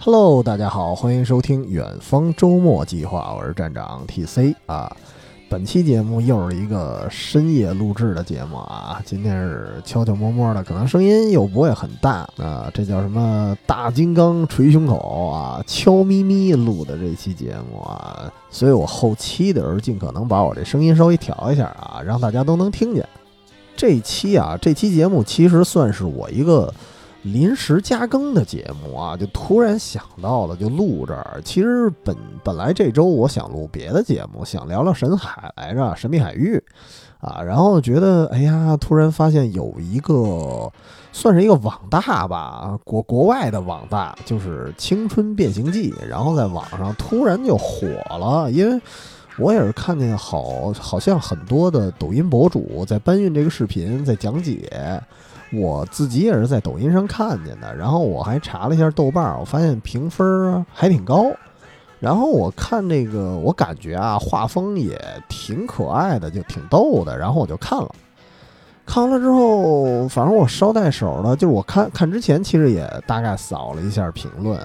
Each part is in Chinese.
Hello，大家好，欢迎收听远方周末计划，我是站长 TC 啊。本期节目又是一个深夜录制的节目啊，今天是悄悄摸摸的，可能声音又不会很大啊。这叫什么大金刚捶胸口啊，悄咪咪录的这期节目啊，所以我后期的时候尽可能把我这声音稍微调一下啊，让大家都能听见。这期啊，这期节目其实算是我一个临时加更的节目啊，就突然想到了，就录这儿。其实本本来这周我想录别的节目，想聊聊神海来着，神秘海域啊，然后觉得哎呀，突然发现有一个算是一个网大吧，国国外的网大，就是《青春变形记》，然后在网上突然就火了，因为。我也是看见好，好像很多的抖音博主在搬运这个视频，在讲解，我自己也是在抖音上看见的，然后我还查了一下豆瓣，我发现评分还挺高。然后我看这个，我感觉啊，画风也挺可爱的，就挺逗的。然后我就看了，看完了之后，反正我捎带手的，就是我看看之前，其实也大概扫了一下评论，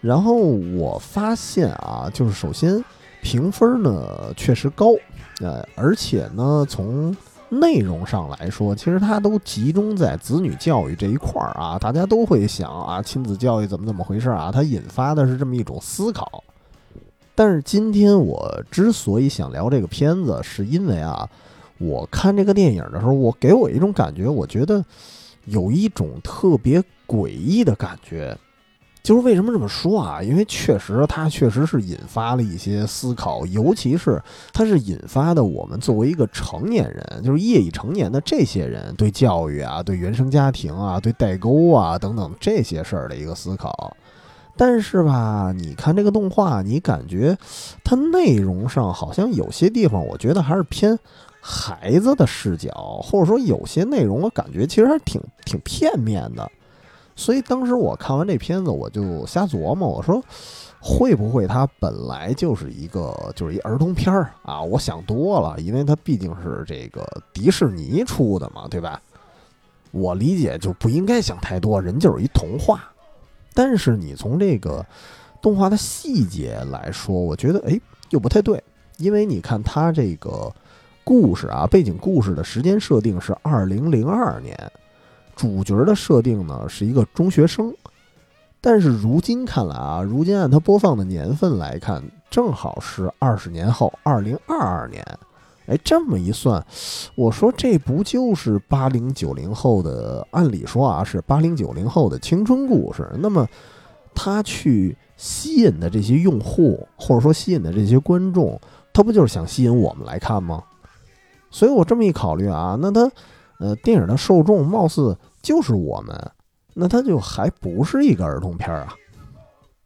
然后我发现啊，就是首先评分呢确实高，呃，而且呢从内容上来说，其实它都集中在子女教育这一块儿啊，大家都会想啊，亲子教育怎么怎么回事啊？它引发的是这么一种思考。但是今天我之所以想聊这个片子，是因为啊，我看这个电影的时候，我给我一种感觉，我觉得有一种特别诡异的感觉。就是为什么这么说啊？因为确实它确实是引发了一些思考，尤其是它是引发的我们作为一个成年人，就是业已成年的这些人对教育啊、对原生家庭啊、对代沟啊等等这些事儿的一个思考。但是吧，你看这个动画，你感觉它内容上好像有些地方，我觉得还是偏孩子的视角，或者说有些内容我感觉其实还挺挺片面的。所以当时我看完这片子，我就瞎琢磨，我说会不会它本来就是一个就是一儿童片儿啊？我想多了，因为它毕竟是这个迪士尼出的嘛，对吧？我理解就不应该想太多，人就是一童话。但是你从这个动画的细节来说，我觉得哎又不太对，因为你看它这个故事啊，背景故事的时间设定是二零零二年。主角的设定呢是一个中学生，但是如今看来啊，如今按它播放的年份来看，正好是二十年后，二零二二年。哎，这么一算，我说这不就是八零九零后的？按理说啊，是八零九零后的青春故事。那么，他去吸引的这些用户，或者说吸引的这些观众，他不就是想吸引我们来看吗？所以我这么一考虑啊，那他，呃，电影的受众貌似。就是我们，那它就还不是一个儿童片啊。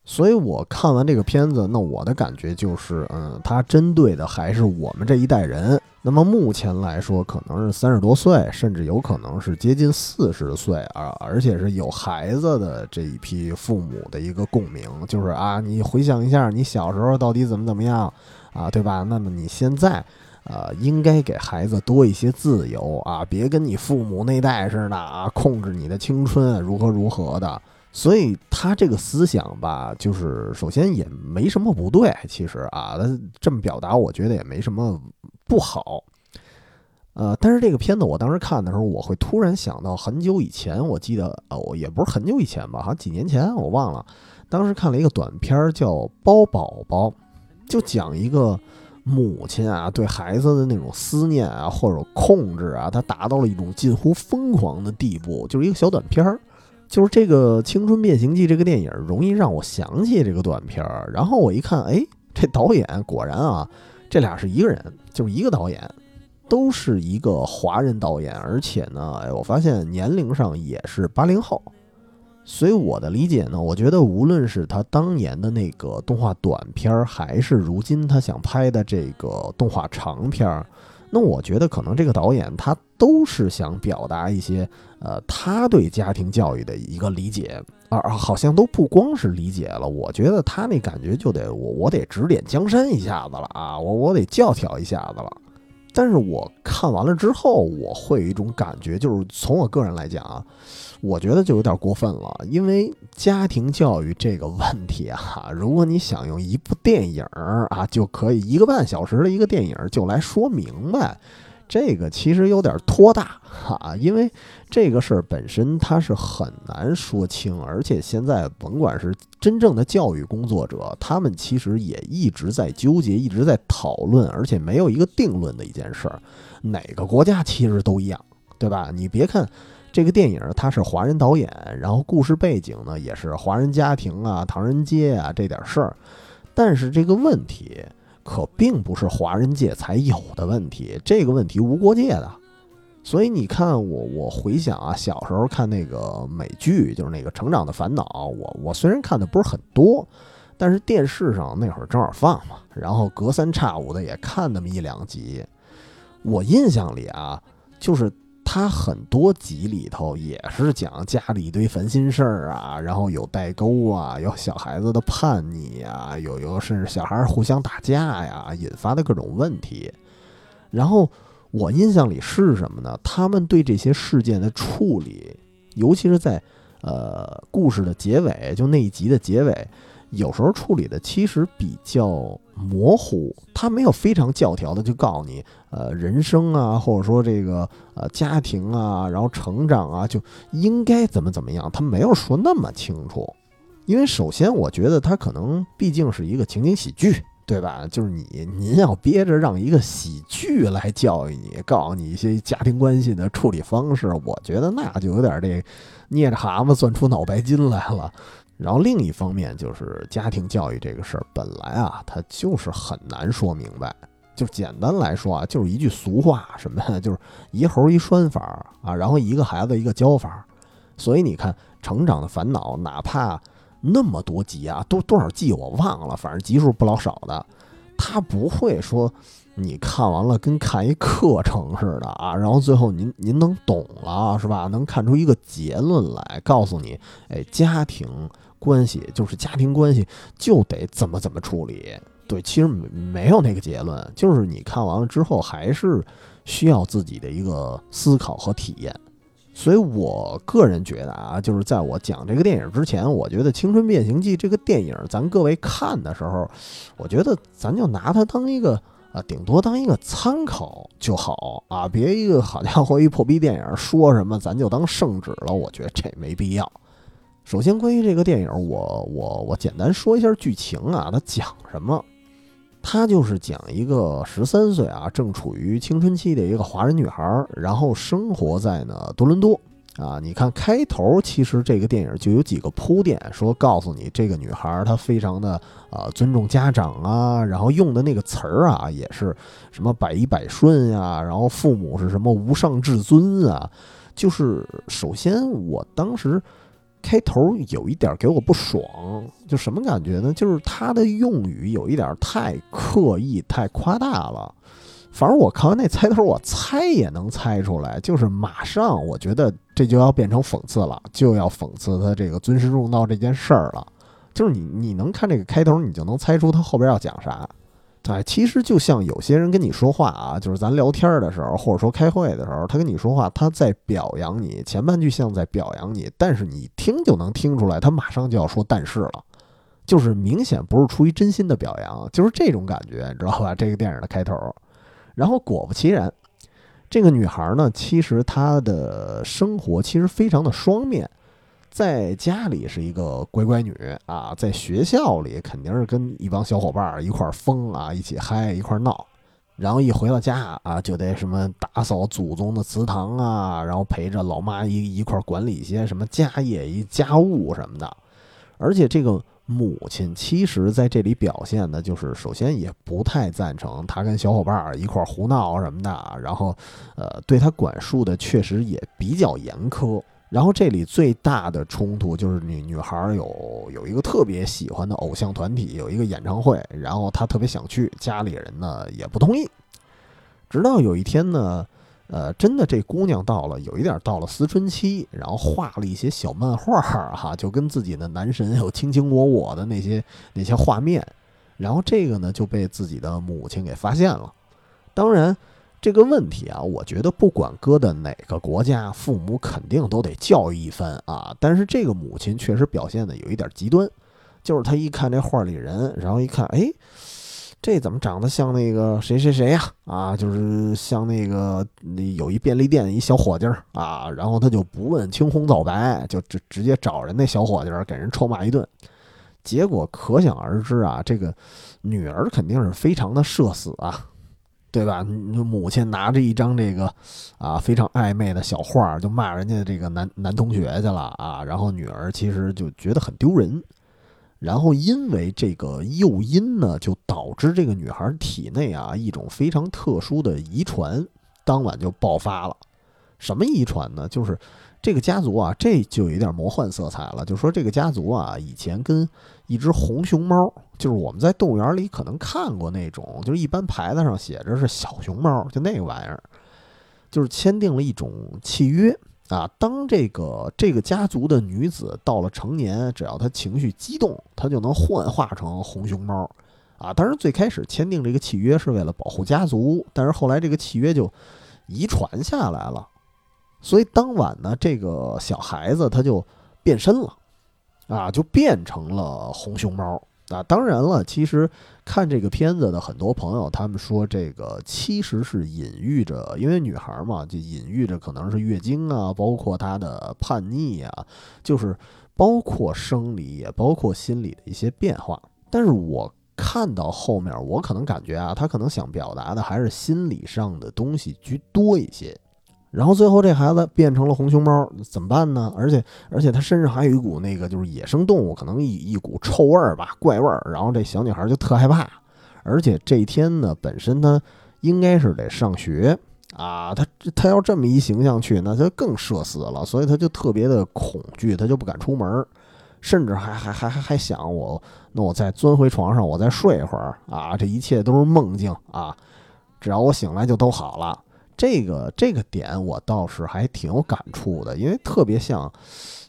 所以我看完这个片子，那我的感觉就是，嗯，它针对的还是我们这一代人。那么目前来说，可能是三十多岁，甚至有可能是接近四十岁啊，而且是有孩子的这一批父母的一个共鸣，就是啊，你回想一下，你小时候到底怎么怎么样啊，对吧？那么你现在。呃，应该给孩子多一些自由啊，别跟你父母那代似的啊，控制你的青春如何如何的。所以他这个思想吧，就是首先也没什么不对，其实啊，他这么表达，我觉得也没什么不好。呃，但是这个片子我当时看的时候，我会突然想到很久以前，我记得哦，也不是很久以前吧，好像几年前我忘了，当时看了一个短片叫《包宝宝》，就讲一个。母亲啊，对孩子的那种思念啊，或者控制啊，它达到了一种近乎疯狂的地步。就是一个小短片儿，就是这个《青春变形记》这个电影，容易让我想起这个短片儿。然后我一看，哎，这导演果然啊，这俩是一个人，就是一个导演，都是一个华人导演，而且呢，哎，我发现年龄上也是八零后。所以我的理解呢，我觉得无论是他当年的那个动画短片儿，还是如今他想拍的这个动画长片儿，那我觉得可能这个导演他都是想表达一些，呃，他对家庭教育的一个理解，而好像都不光是理解了，我觉得他那感觉就得我我得指点江山一下子了啊，我我得教条一下子了。但是我看完了之后，我会有一种感觉，就是从我个人来讲啊，我觉得就有点过分了，因为家庭教育这个问题啊，如果你想用一部电影啊，就可以一个半小时的一个电影就来说明白，这个其实有点拖大哈、因为这个事儿本身它是很难说清，而且现在甭管是真正的教育工作者，他们其实也一直在纠结，一直在讨论，而且没有一个定论的一件事儿。哪个国家其实都一样，对吧？你别看这个电影它是华人导演，然后故事背景呢也是华人家庭啊、唐人街啊这点事儿，但是这个问题可并不是华人界才有的问题，这个问题无国界的。所以你看我，我回想啊，小时候看那个美剧，就是那个《成长的烦恼》，我我虽然看的不是很多，但是电视上那会儿正好放嘛，然后隔三差五的也看那么一两集。我印象里啊，就是他很多集里头也是讲家里一堆烦心事儿啊，然后有代沟啊，有小孩子的叛逆啊，有有甚至小孩儿互相打架呀，引发的各种问题。然后我印象里是什么呢？他们对这些事件的处理，尤其是在呃故事的结尾，就那一集的结尾，有时候处理的其实比较模糊，他没有非常教条的就告诉你，呃，人生啊，或者说这个呃家庭啊，然后成长啊，就应该怎么怎么样，他没有说那么清楚。因为首先，我觉得他可能毕竟是一个情景喜剧，对吧？就是你您要憋着让一个喜剧来教育你，告诉你一些家庭关系的处理方式，我觉得那就有点这捏着蛤蟆钻出脑白金来了。然后另一方面就是家庭教育这个事儿，本来啊，它就是很难说明白。就简单来说啊，就是一句俗话，什么呀？就是一猴一拴法啊，然后一个孩子一个教法。所以你看，《成长的烦恼》，哪怕那么多集啊，多多少季我忘了，反正集数不老少的，他不会说你看完了跟看一课程似的啊，然后最后您您能懂了是吧？能看出一个结论来，告诉你，哎，家庭关系就是家庭关系就得怎么怎么处理。对，其实没没有那个结论，就是你看完了之后还是需要自己的一个思考和体验。所以我个人觉得啊，就是在我讲这个电影之前，我觉得《青春变形记》这个电影，咱各位看的时候，我觉得咱就拿它当一个啊，顶多当一个参考就好啊，别一个好家伙一破逼电影说什么咱就当圣旨了，我觉得这没必要。首先，关于这个电影，我我我简单说一下剧情啊，它讲什么？它就是讲一个十三岁啊，正处于青春期的一个华人女孩，然后生活在呢多伦多啊。你看开头，其实这个电影就有几个铺垫，说告诉你这个女孩她非常的啊尊重家长啊，然后用的那个词儿啊也是什么百依百顺呀，然后父母是什么无上至尊啊。就是首先我当时。开头有一点给我不爽，就什么感觉呢？就是他的用语有一点太刻意、太夸大了。反正我看完那猜头，我猜也能猜出来，就是马上我觉得这就要变成讽刺了，就要讽刺他这个尊师重道这件事儿了。就是你你能看这个开头，你就能猜出他后边要讲啥。哎，其实就像有些人跟你说话啊，就是咱聊天的时候，或者说开会的时候，他跟你说话，他在表扬你，前半句像在表扬你，但是你听就能听出来，他马上就要说但是了，就是明显不是出于真心的表扬，就是这种感觉，你知道吧？这个电影的开头，然后果不其然，这个女孩呢，其实她的生活其实非常的双面。在家里是一个乖乖女啊，在学校里肯定是跟一帮小伙伴儿一块疯啊，一起嗨，一块闹。然后一回到家啊，就得什么打扫祖宗的祠堂啊，然后陪着老妈一一块管理一些什么家业、一家务什么的。而且这个母亲其实在这里表现的就是，首先也不太赞成他跟小伙伴儿一块儿胡闹什么的，然后呃，对他管束的确实也比较严苛。然后这里最大的冲突就是女女孩有有一个特别喜欢的偶像团体，有一个演唱会，然后她特别想去，家里人呢也不同意。直到有一天呢，呃，真的这姑娘到了有一点到了思春期，然后画了一些小漫画儿哈，就跟自己的男神有卿卿我我的那些那些画面，然后这个呢就被自己的母亲给发现了。当然，这个问题啊，我觉得不管搁的哪个国家，父母肯定都得教育一番啊。但是这个母亲确实表现的有一点极端，就是她一看这画里人，然后一看，哎，这怎么长得像那个谁谁谁呀？啊，就是像那个有一便利店一小伙计儿啊，然后他就不问青红皂白，就直直接找人那小伙计儿给人臭骂一顿。结果可想而知啊，这个女儿肯定是非常的社死啊。对吧？母亲拿着一张这个啊非常暧昧的小画，就骂人家这个男男同学去了啊。然后女儿其实就觉得很丢人。然后因为这个诱因呢，就导致这个女孩体内啊一种非常特殊的遗传，当晚就爆发了。什么遗传呢？就是这个家族啊，这就有点魔幻色彩了。就说这个家族啊，以前跟一只红熊猫，就是我们在动物园里可能看过那种，就是一般牌子上写着是小熊猫，就那个玩意儿，就是签订了一种契约啊。当这个这个家族的女子到了成年，只要她情绪激动，她就能幻化成红熊猫啊。当然，最开始签订这个契约是为了保护家族，但是后来这个契约就遗传下来了。所以当晚呢，这个小孩子他就变身了，啊，就变成了红熊猫啊。当然了，其实看这个片子的很多朋友，他们说这个其实是隐喻着，因为女孩嘛，就隐喻着可能是月经啊，包括她的叛逆啊，就是包括生理也包括心理的一些变化。但是我看到后面，我可能感觉啊，他可能想表达的还是心理上的东西居多一些。然后最后这孩子变成了红熊猫，怎么办呢？而且而且他身上还有一股那个就是野生动物可能一一股臭味儿吧，怪味儿。然后这小女孩就特害怕，而且这一天呢，本身她应该是得上学啊，她她要这么一形象去，那她更社死了，所以她就特别的恐惧，她就不敢出门，甚至还还还还还想我，那我再钻回床上，我再睡一会儿啊，这一切都是梦境啊，只要我醒来就都好了。这个这个点我倒是还挺有感触的，因为特别像，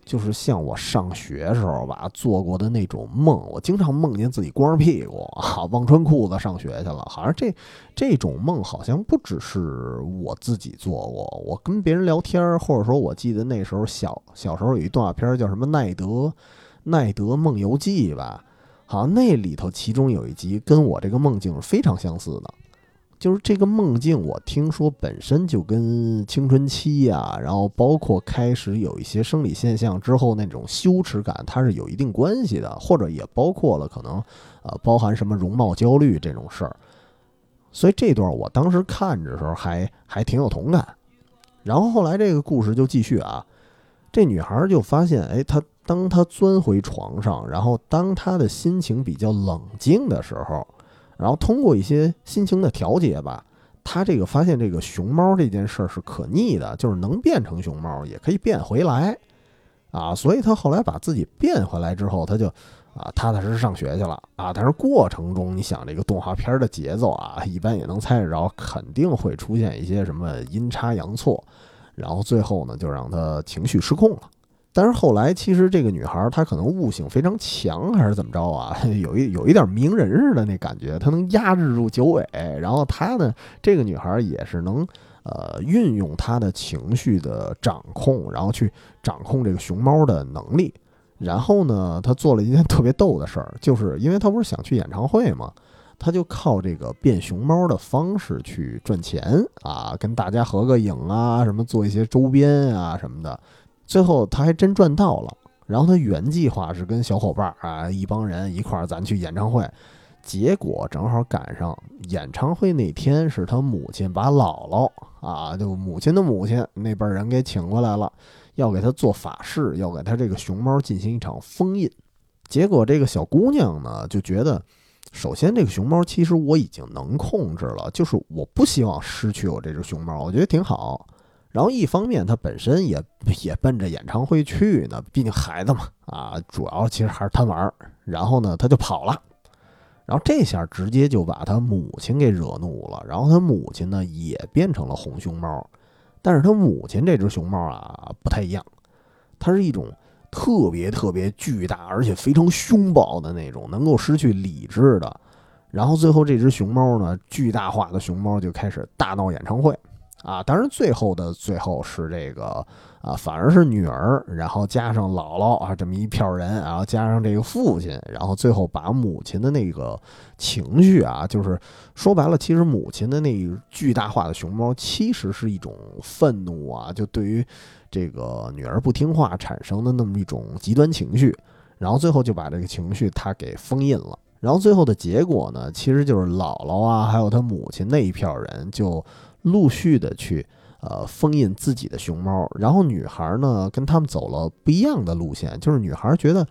就是像我上学时候吧做过的那种梦，我经常梦见自己光着屁股啊，忘穿裤子上学去了。好像这这种梦好像不只是我自己做过，我跟别人聊天，或者说我记得那时候小小时候有一动画片叫什么《奈德奈德梦游记》吧，好像那里头其中有一集跟我这个梦境是非常相似的。就是这个梦境，我听说本身就跟青春期呀，然后包括开始有一些生理现象之后那种羞耻感，它是有一定关系的，或者也包括了可能，呃，包含什么容貌焦虑这种事儿。所以这段我当时看着时候还还挺有同感。然后后来这个故事就继续啊，这女孩就发现，哎，她当她钻回床上，然后当她的心情比较冷静的时候。然后通过一些心情的调节吧，他这个发现这个熊猫这件事儿是可逆的，就是能变成熊猫，也可以变回来，啊，所以他后来把自己变回来之后，他就啊踏踏实实上学去了啊。但是过程中，你想这个动画片的节奏啊，一般也能猜得着，肯定会出现一些什么阴差阳错，然后最后呢，就让他情绪失控了。但是后来，其实这个女孩她可能悟性非常强，还是怎么着啊？有一有一点名人似的那感觉，她能压制住九尾。然后她呢，这个女孩也是能呃运用她的情绪的掌控，然后去掌控这个熊猫的能力。然后呢，她做了一件特别逗的事儿，就是因为她不是想去演唱会嘛，她就靠这个变熊猫的方式去赚钱啊，跟大家合个影啊，什么做一些周边啊什么的。最后他还真赚到了，然后他原计划是跟小伙伴啊一帮人一块儿咱去演唱会，结果正好赶上演唱会那天是他母亲把姥姥啊就母亲的母亲那辈人给请过来了，要给他做法事，要给他这个熊猫进行一场封印。结果这个小姑娘呢就觉得，首先这个熊猫其实我已经能控制了，就是我不希望失去我这只熊猫，我觉得挺好。然后一方面，他本身也也奔着演唱会去呢，毕竟孩子嘛，啊，主要其实还是贪玩儿。然后呢，他就跑了。然后这下直接就把他母亲给惹怒了，然后他母亲呢也变成了红熊猫，但是他母亲这只熊猫啊不太一样，它是一种特别特别巨大而且非常凶暴的那种，能够失去理智的。然后最后这只熊猫呢，巨大化的熊猫就开始大闹演唱会，啊，当然最后的最后是这个啊，反而是女儿，然后加上姥姥啊这么一票人，然后加上这个父亲，然后最后把母亲的那个情绪啊，就是说白了，其实母亲的那巨大化的熊猫其实是一种愤怒啊，就对于这个女儿不听话产生的那么一种极端情绪，然后最后就把这个情绪他给封印了。然后最后的结果呢，其实就是姥姥啊，还有他母亲那一票人就陆续的去呃封印自己的熊猫。然后女孩呢跟他们走了不一样的路线，就是女孩觉得，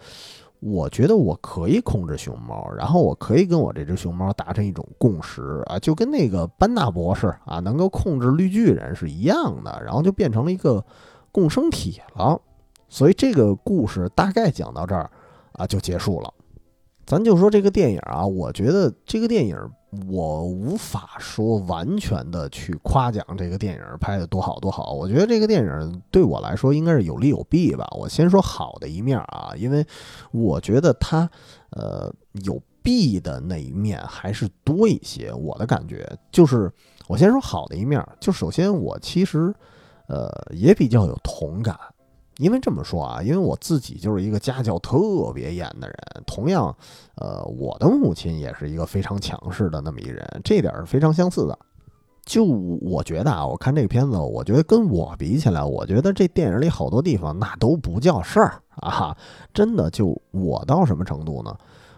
我觉得我可以控制熊猫，然后我可以跟我这只熊猫达成一种共识啊，就跟那个班纳博士啊能够控制绿巨人是一样的，然后就变成了一个共生体了。所以这个故事大概讲到这儿啊就结束了。咱就说这个电影啊，我觉得这个电影我无法说完全的去夸奖这个电影拍的多好多好。我觉得这个电影对我来说应该是有利有弊吧。我先说好的一面啊，因为我觉得它呃有弊的那一面还是多一些。我的感觉就是，我先说好的一面，就首先我其实呃也比较有同感。因为这么说啊，因为我自己就是一个家教特别严的人，同样，呃，我的母亲也是一个非常强势的那么一人，这点是非常相似的。就我觉得啊，我看这个片子，我觉得跟我比起来，我觉得这电影里好多地方那都不叫事儿啊，真的。就我到什么程度呢？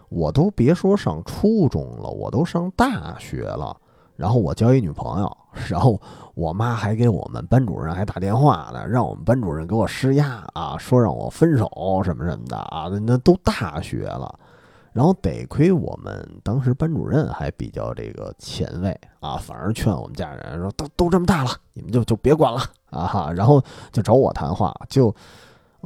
我都别说上初中了，我都上大学了。然后我交一女朋友，然后我妈还给我们班主任还打电话呢，让我们班主任给我施压啊，说让我分手什么什么的啊，那都大学了。然后得亏我们当时班主任还比较这个前卫啊，反而劝我们家人说都都这么大了，你们就就别管了啊哈。然后就找我谈话，就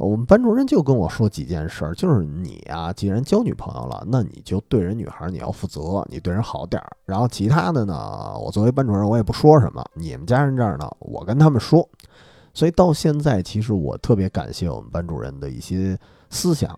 我们班主任就跟我说几件事儿，就是你啊，既然交女朋友了，那你就对人女孩你要负责，你对人好点儿。然后其他的呢，我作为班主任我也不说什么，你们家人这儿呢，我跟他们说。所以到现在，其实我特别感谢我们班主任的一些思想。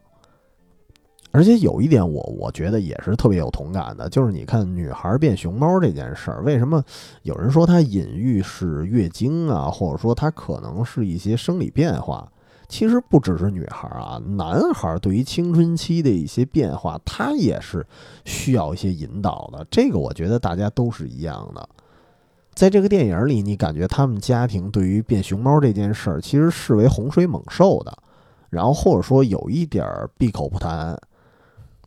而且有一点我我觉得也是特别有同感的，就是你看女孩变熊猫这件事儿，为什么有人说它隐喻是月经啊，或者说它可能是一些生理变化？其实不只是女孩啊，男孩对于青春期的一些变化，他也是需要一些引导的。这个我觉得大家都是一样的。在这个电影里，你感觉他们家庭对于变熊猫这件事儿，其实视为洪水猛兽的，然后或者说有一点儿闭口不谈。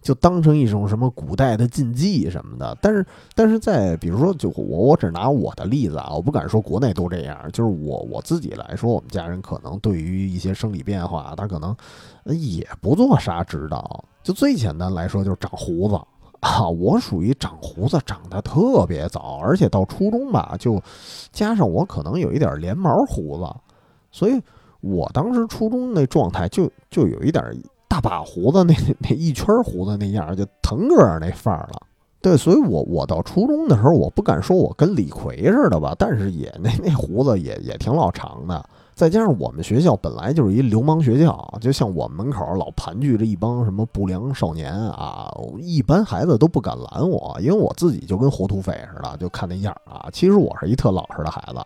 就当成一种什么古代的禁忌什么的，但是，但是在比如说，就我我只拿我的例子啊，我不敢说国内都这样，就是我我自己来说，我们家人可能对于一些生理变化，他可能也不做啥指导。就最简单来说，就是长胡子啊，我属于长胡子长得特别早，而且到初中吧，就加上我可能有一点连毛胡子，所以我当时初中那状态就就有一点。大把胡子那那一圈胡子那样，就腾格尔那范儿了。对，所以我我到初中的时候，我不敢说我跟李逵似的吧，但是也那那胡子也也挺老长的。再加上我们学校本来就是一流氓学校，就像我们门口老盘踞着一帮什么不良少年啊，一般孩子都不敢拦我，因为我自己就跟活土匪似的，就看那样啊。其实我是一特老实的孩子，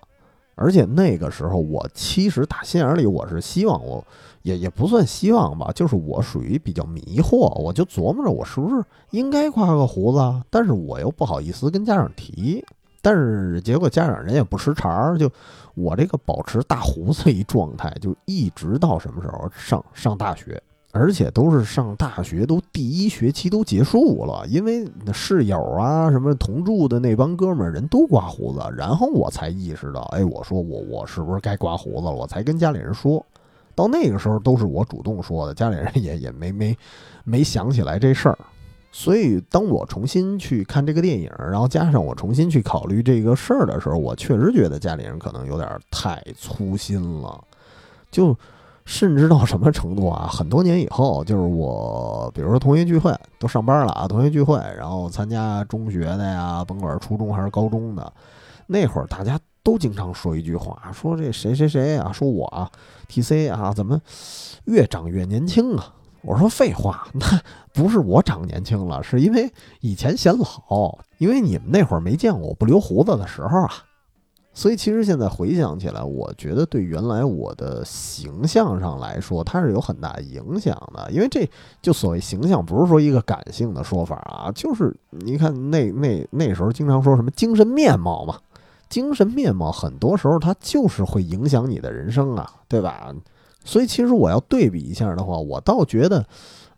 而且那个时候我其实打心眼里我是希望我。也也不算希望吧，就是我属于比较迷惑，我就琢磨着我是不是应该刮个胡子，但是我又不好意思跟家长提，但是结果家长人也不识茬儿，就我这个保持大胡子一状态，就一直到什么时候上上大学，而且都是上大学都第一学期都结束了，因为室友啊什么同住的那帮哥们儿人都刮胡子，然后我才意识到，哎，我说我我是不是该刮胡子了，我才跟家里人说。到那个时候都是我主动说的，家里人也也没没没想起来这事儿，所以当我重新去看这个电影，然后加上我重新去考虑这个事儿的时候，我确实觉得家里人可能有点太粗心了。就甚至到什么程度啊？很多年以后，就是我，比如说同学聚会，都上班了啊，同学聚会，然后参加中学的呀，甭管是初中还是高中的，那会儿大家都经常说一句话，说这谁谁谁啊，说我啊，TC 啊，怎么越长越年轻啊？我说废话，那不是我长年轻了，是因为以前显老，因为你们那会儿没见过我不留胡子的时候啊。所以其实现在回想起来，我觉得对原来我的形象上来说，它是有很大影响的。因为这就所谓形象，不是说一个感性的说法啊，就是你看那那那时候经常说什么精神面貌嘛，精神面貌很多时候它就是会影响你的人生啊，对吧？所以其实我要对比一下的话，我倒觉得。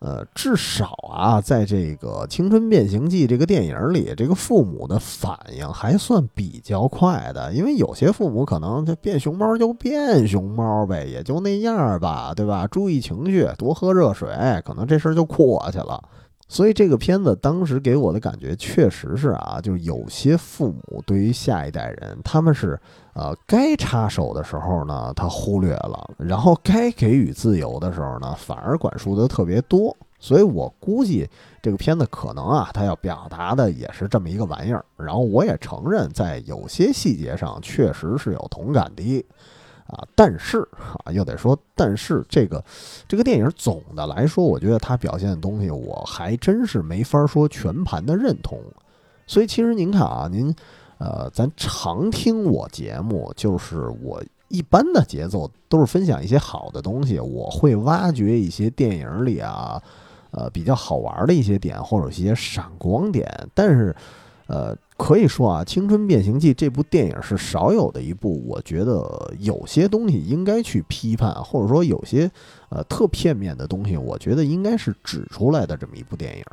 呃，至少啊，在这个《青春变形记》这个电影里，这个父母的反应还算比较快的。因为有些父母可能就变熊猫就变熊猫呗，也就那样吧，对吧？注意情绪，多喝热水，可能这事儿就过去了。所以这个片子当时给我的感觉确实是啊，就是有些父母对于下一代人，他们是呃该插手的时候呢，他忽略了；然后该给予自由的时候呢，反而管束的特别多。所以我估计这个片子可能啊，他要表达的也是这么一个玩意儿。然后我也承认，在有些细节上确实是有同感的。啊，但是啊，又得说，但是这个这个电影总的来说，我觉得它表现的东西，我还真是没法说全盘的认同。所以其实您看啊，您呃，咱常听我节目，就是我一般的节奏都是分享一些好的东西，我会挖掘一些电影里啊，呃，比较好玩的一些点或者一些闪光点，但是。呃，可以说啊，《青春变形记》这部电影是少有的一部，我觉得有些东西应该去批判，或者说有些呃特片面的东西，我觉得应该是指出来的这么一部电影，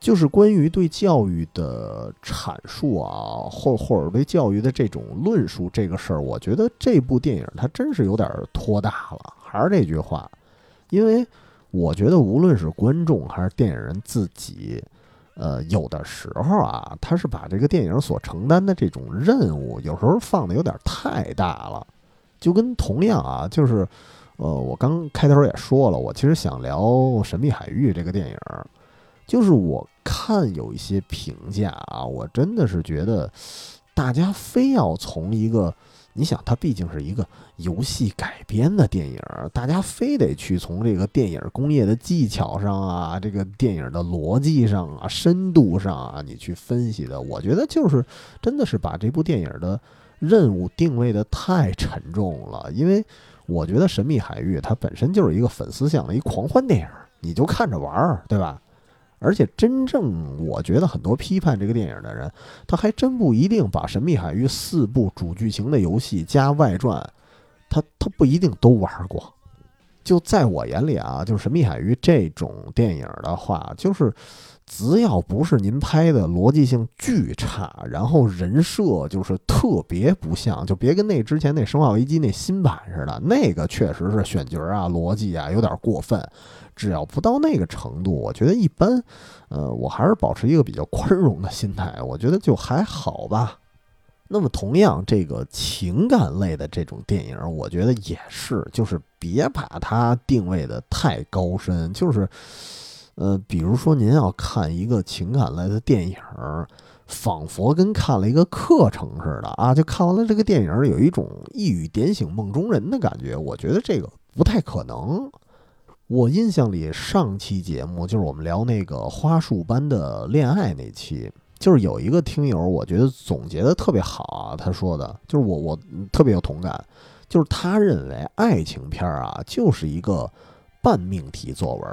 就是关于对教育的阐述啊，或或者对教育的这种论述这个事儿，我觉得这部电影它真是有点拖大了。还是那句话，因为我觉得无论是观众还是电影人自己。呃，有的时候啊，他是把这个电影所承担的这种任务，有时候放的有点太大了。就跟同样啊，就是，呃，我刚开头也说了，我其实想聊《神秘海域》这个电影，就是我看有一些评价啊，我真的是觉得大家非要从一个。你想，它毕竟是一个游戏改编的电影，大家非得去从这个电影工业的技巧上啊，这个电影的逻辑上啊、深度上啊，你去分析的。我觉得就是真的是把这部电影的任务定位的太沉重了，因为我觉得《神秘海域》它本身就是一个粉丝向的一狂欢电影，你就看着玩儿，对吧？而且，真正我觉得很多批判这个电影的人，他还真不一定把《神秘海域》四部主剧情的游戏加外传，他他不一定都玩过。就在我眼里啊，就是《神秘海域》这种电影的话，就是只要不是您拍的逻辑性巨差，然后人设就是特别不像，就别跟那之前那《生化危机》那新版似的，那个确实是选角啊、逻辑啊有点过分。只要不到那个程度，我觉得一般，呃，我还是保持一个比较宽容的心态，我觉得就还好吧。那么，同样这个情感类的这种电影，我觉得也是，就是别把它定位的太高深，就是，呃，比如说您要看一个情感类的电影，仿佛跟看了一个课程似的啊，就看完了这个电影，有一种一语点醒梦中人的感觉，我觉得这个不太可能。我印象里，上期节目就是我们聊那个花束般的恋爱那期，就是有一个听友，我觉得总结的特别好啊。他说的，就是我我特别有同感，就是他认为爱情片啊，就是一个半命题作文，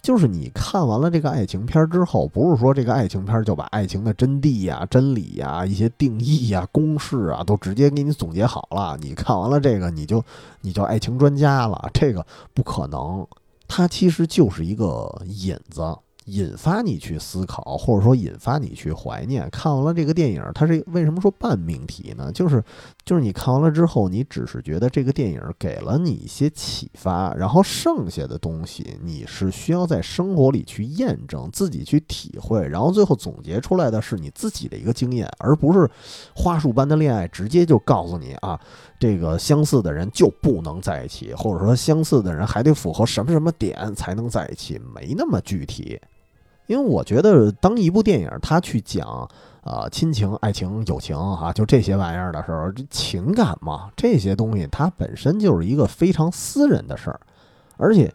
就是你看完了这个爱情片之后，不是说这个爱情片就把爱情的真谛呀、真理呀、一些定义呀、公式啊都直接给你总结好了，你看完了这个你就你就爱情专家了，这个不可能。它其实就是一个引子，引发你去思考，或者说引发你去怀念。看完了这个电影，它是为什么说半命题呢？就是就是你看完了之后，你只是觉得这个电影给了你一些启发，然后剩下的东西你是需要在生活里去验证、自己去体会，然后最后总结出来的是你自己的一个经验，而不是花束般的恋爱直接就告诉你啊，这个相似的人就不能在一起，或者说相似的人还得符合什么什么点才能在一起，没那么具体。因为我觉得，当一部电影它去讲。啊，亲情、爱情、友情，哈，就这些玩意儿的时候，这情感嘛，这些东西它本身就是一个非常私人的事儿，而且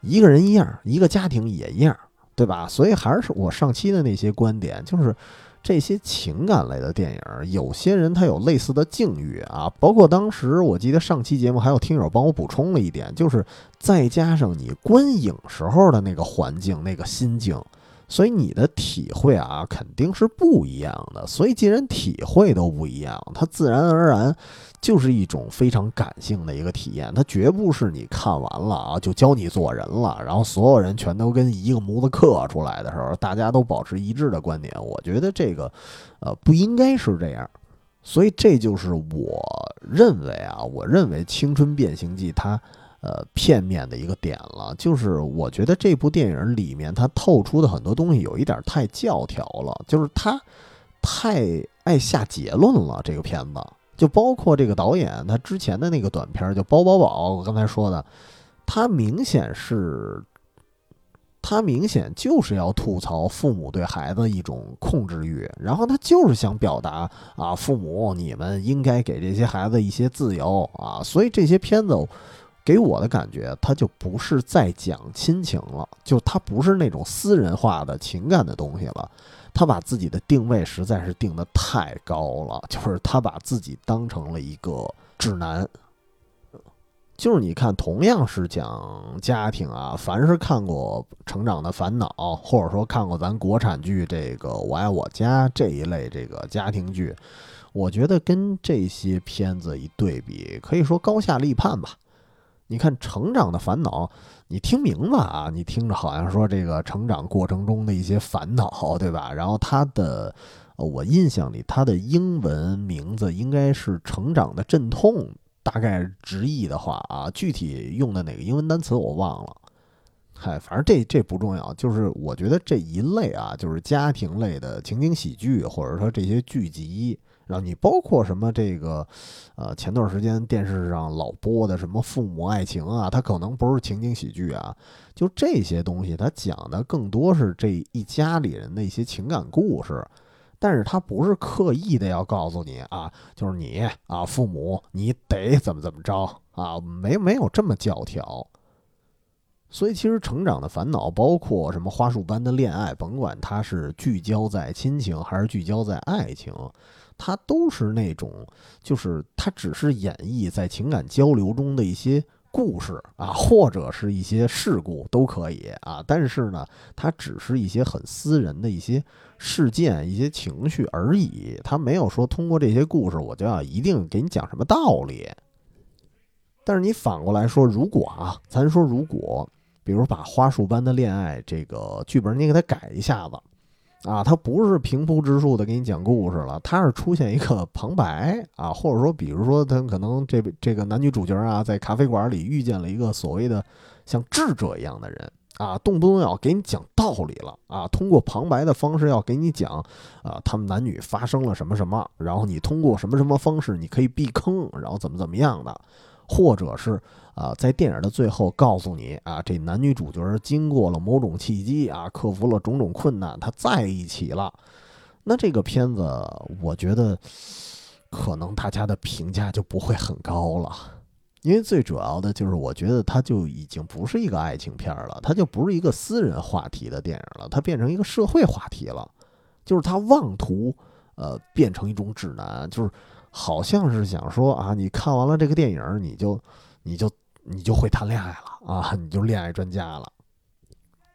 一个人一样，一个家庭也一样，对吧？所以还是我上期的那些观点，就是这些情感类的电影，有些人他有类似的境遇啊，包括当时我记得上期节目还有听友帮我补充了一点，就是再加上你观影时候的那个环境、那个心境。所以你的体会啊，肯定是不一样的。所以既然体会都不一样，它自然而然就是一种非常感性的一个体验。它绝不是你看完了啊就教你做人了，然后所有人全都跟一个模子刻出来的时候，大家都保持一致的观点。我觉得这个呃不应该是这样。所以这就是我认为啊，我认为《青春变形记》它。呃，片面的一个点了，就是我觉得这部电影里面它透出的很多东西有一点太教条了，就是它太爱下结论了。这个片子就包括这个导演他之前的那个短片，就包宝宝，我刚才说的，他明显是，他明显就是要吐槽父母对孩子一种控制欲，然后他就是想表达啊，父母你们应该给这些孩子一些自由啊，所以这些片子。给我的感觉，他就不是在讲亲情了，就他不是那种私人化的情感的东西了，他把自己的定位实在是定的太高了，就是他把自己当成了一个指南。就是你看，同样是讲家庭啊，凡是看过《成长的烦恼》，或者说看过咱国产剧这个《我爱我家》这一类这个家庭剧，我觉得跟这些片子一对比，可以说高下立判吧。你看《成长的烦恼》，你听名字啊，你听着好像说这个成长过程中的一些烦恼，对吧？然后它的，我印象里它的英文名字应该是“成长的阵痛”，大概直译的话啊，具体用的哪个英文单词我忘了。嗨，反正这这不重要，就是我觉得这一类啊，就是家庭类的情景喜剧，或者说这些剧集。然后你包括什么这个，呃，前段时间电视上老播的什么父母爱情啊，它可能不是情景喜剧啊，就这些东西，它讲的更多是这一家里人的一些情感故事，但是它不是刻意的要告诉你啊，就是你啊，父母你得怎么怎么着啊，没没有这么教条。所以其实成长的烦恼，包括什么花束般的恋爱，甭管它是聚焦在亲情还是聚焦在爱情。它都是那种，就是它只是演绎在情感交流中的一些故事啊，或者是一些事故都可以啊。但是呢，它只是一些很私人的一些事件、一些情绪而已。它没有说通过这些故事，我就要一定给你讲什么道理。但是你反过来说，如果啊，咱说如果，比如把《花束般的恋爱》这个剧本你给它改一下子。啊，它不是平铺直述的给你讲故事了，它是出现一个旁白啊，或者说，比如说，他可能这这个男女主角啊，在咖啡馆里遇见了一个所谓的像智者一样的人啊，动不动要给你讲道理了啊，通过旁白的方式要给你讲啊，他们男女发生了什么什么，然后你通过什么什么方式你可以避坑，然后怎么怎么样的，或者是。啊，在电影的最后告诉你啊，这男女主角经过了某种契机啊，克服了种种困难，他在一起了。那这个片子，我觉得可能大家的评价就不会很高了，因为最主要的就是，我觉得它就已经不是一个爱情片了，它就不是一个私人话题的电影了，它变成一个社会话题了，就是它妄图呃变成一种指南，就是好像是想说啊，你看完了这个电影，你就你就。你就会谈恋爱了啊，你就恋爱专家了。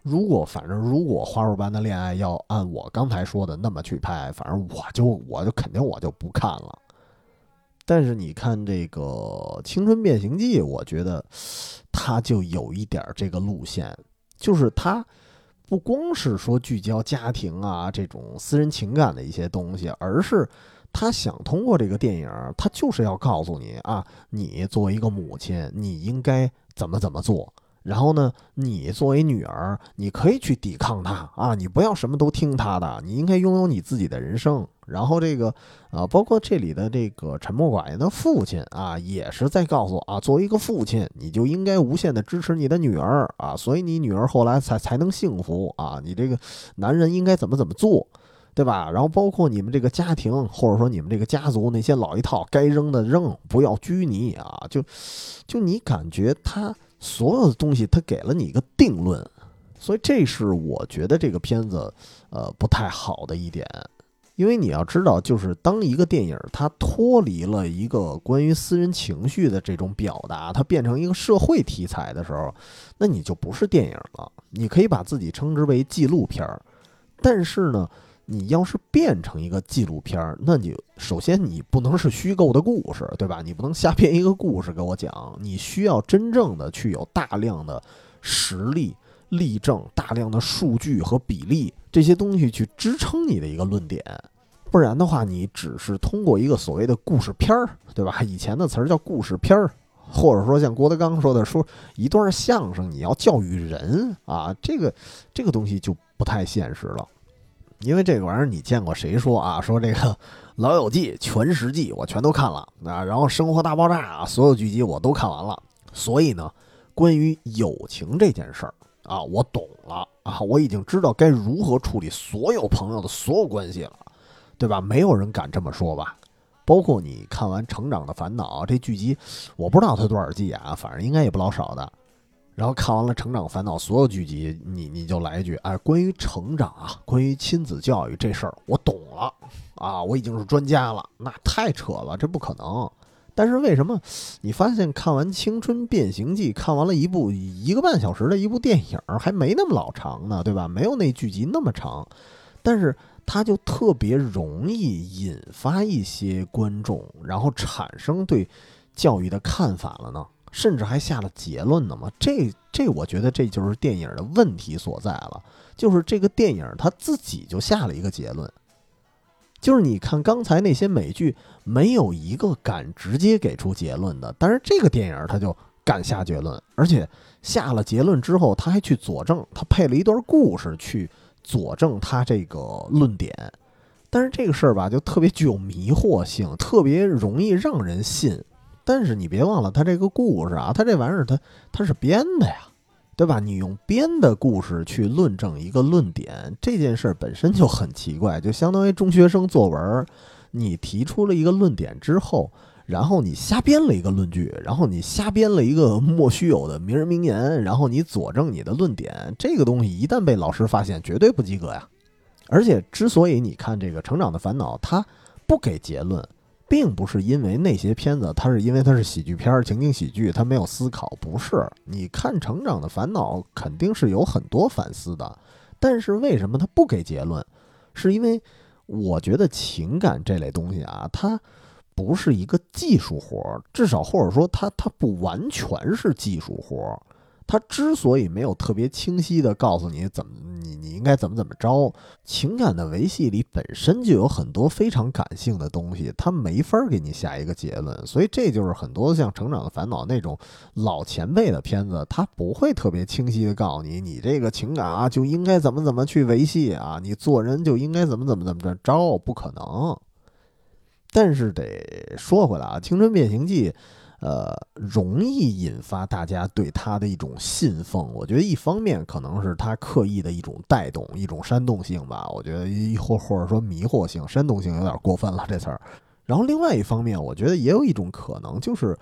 如果反正如果花束般的恋爱要按我刚才说的那么去拍，反正我就我就肯定我就不看了。但是你看这个《青春变形记》，我觉得它就有一点这个路线，就是它不光是说聚焦家庭啊这种私人情感的一些东西，而是。他想通过这个电影，他就是要告诉你啊，你作为一个母亲，你应该怎么怎么做。然后呢，你作为女儿，你可以去抵抗他啊，你不要什么都听他的，你应该拥有你自己的人生。然后这个，啊，包括这里的这个沉默寡言的父亲啊，也是在告诉啊，作为一个父亲，你就应该无限的支持你的女儿啊，所以你女儿后来才才能幸福啊，你这个男人应该怎么怎么做，对吧？然后包括你们这个家庭，或者说你们这个家族那些老一套，该扔的扔，不要拘泥啊，就就你感觉他所有的东西，他给了你一个定论，所以这是我觉得这个片子呃不太好的一点。因为你要知道，就是当一个电影它脱离了一个关于私人情绪的这种表达，它变成一个社会题材的时候，那你就不是电影了。你可以把自己称之为纪录片儿，但是呢，你要是变成一个纪录片儿，那你首先你不能是虚构的故事，对吧？你不能瞎编一个故事给我讲，你需要真正的去有大量的实例、例证、大量的数据和比例。这些东西去支撑你的一个论点，不然的话，你只是通过一个所谓的故事片儿，对吧？以前的词儿叫故事片儿，或者说像郭德纲说的，说一段相声你要教育人啊，这个这个东西就不太现实了。因为这个玩意儿，你见过谁说啊？说这个《老友记》全十季我全都看了啊，然后《生活大爆炸》啊，所有剧集我都看完了。所以呢，关于友情这件事儿。啊，我懂了啊！我已经知道该如何处理所有朋友的所有关系了，对吧？没有人敢这么说吧？包括你看完《成长的烦恼》这剧集，我不知道它多少季啊，反正应该也不老少的。然后看完了《成长烦恼》所有剧集，你你就来一句：哎，关于成长啊，关于亲子教育这事儿，我懂了啊！我已经是专家了，那太扯了，这不可能。但是为什么你发现看完《青春变形记》，看完了一部一个半小时的一部电影，还没那么老长呢，对吧？没有那剧集那么长，但是它就特别容易引发一些观众，然后产生对教育的看法了呢？甚至还下了结论呢吗？这这，我觉得这就是电影的问题所在了，就是这个电影它自己就下了一个结论。就是你看刚才那些美剧，没有一个敢直接给出结论的，但是这个电影他就敢下结论，而且下了结论之后，他还去佐证，他配了一段故事去佐证他这个论点。但是这个事儿吧，就特别具有迷惑性，特别容易让人信。但是你别忘了，他这个故事啊，他这玩意儿他他是编的呀。对吧？你用编的故事去论证一个论点，这件事本身就很奇怪，就相当于中学生作文，你提出了一个论点之后，然后你瞎编了一个论据，然后你瞎编了一个莫须有的名人名言，然后你佐证你的论点，这个东西一旦被老师发现，绝对不及格呀。而且，之所以你看这个《成长的烦恼》，它不给结论。并不是因为那些片子，它是因为它是喜剧片、情景喜剧，它没有思考。不是，你看《成长的烦恼》肯定是有很多反思的，但是为什么它不给结论？是因为我觉得情感这类东西啊，它不是一个技术活，至少或者说它它不完全是技术活。它之所以没有特别清晰的告诉你怎么应该怎么怎么着，情感的维系里本身就有很多非常感性的东西，他没法给你下一个结论，所以这就是很多像《成长的烦恼》那种老前辈的片子，他不会特别清晰的告诉你，你这个情感啊就应该怎么怎么去维系啊，你做人就应该怎么怎么怎么着着，不可能。但是得说回来啊，《青春变形记》。呃，容易引发大家对他的一种信奉。我觉得一方面可能是他刻意的一种带动，一种煽动性吧。我觉得或或者说迷惑性、煽动性有点过分了这词儿。然后另外一方面，我觉得也有一种可能，就是，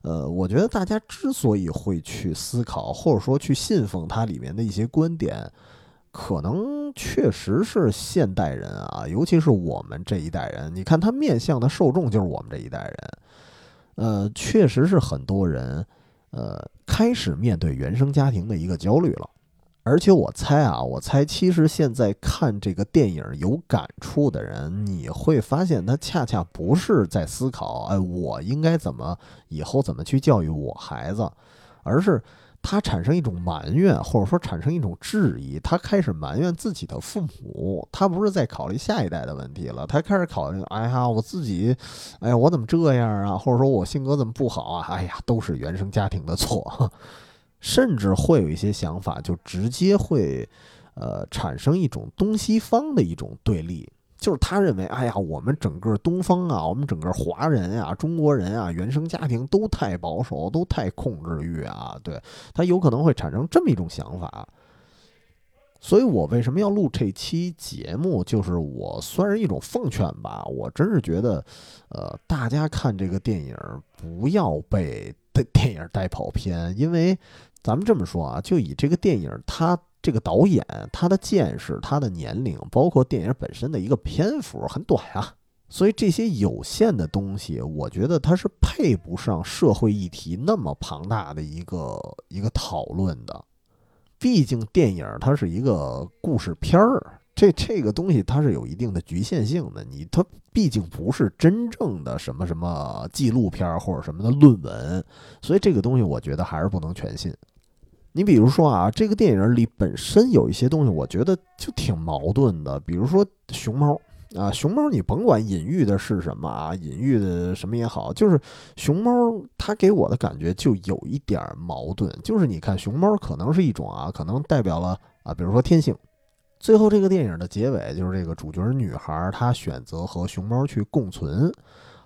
呃，我觉得大家之所以会去思考，或者说去信奉它里面的一些观点，可能确实是现代人啊，尤其是我们这一代人。你看，他面向的受众就是我们这一代人。呃，确实是很多人，呃，开始面对原生家庭的一个焦虑了。而且我猜啊，我猜其实现在看这个电影有感触的人，你会发现他恰恰不是在思考，哎，我应该怎么以后怎么去教育我孩子，而是他产生一种埋怨，或者说产生一种质疑，他开始埋怨自己的父母，他不是在考虑下一代的问题了，他开始考虑，哎呀，我自己，哎呀，我怎么这样啊？或者说我性格怎么不好啊？哎呀，都是原生家庭的错，甚至会有一些想法，就直接会，呃，产生一种东西方的一种对立。就是他认为，哎呀，我们整个东方啊，我们整个华人啊、中国人啊，原生家庭都太保守，都太控制欲啊，对他有可能会产生这么一种想法。所以我为什么要录这期节目？就是我算是一种奉劝吧，我真是觉得，呃，大家看这个电影不要被电电影带跑偏，因为咱们这么说啊，就以这个电影它。这个导演他的见识、他的年龄，包括电影本身的一个篇幅很短啊，所以这些有限的东西，我觉得它是配不上社会议题那么庞大的一个一个讨论的。毕竟电影它是一个故事片儿，这这个东西它是有一定的局限性的。你它毕竟不是真正的什么什么纪录片或者什么的论文，所以这个东西我觉得还是不能全信。你比如说啊，这个电影里本身有一些东西，我觉得就挺矛盾的。比如说熊猫啊，熊猫你甭管隐喻的是什么啊，隐喻的什么也好，就是熊猫它给我的感觉就有一点矛盾。就是你看熊猫可能是一种啊，可能代表了啊，比如说天性。最后这个电影的结尾就是这个主角女孩她选择和熊猫去共存，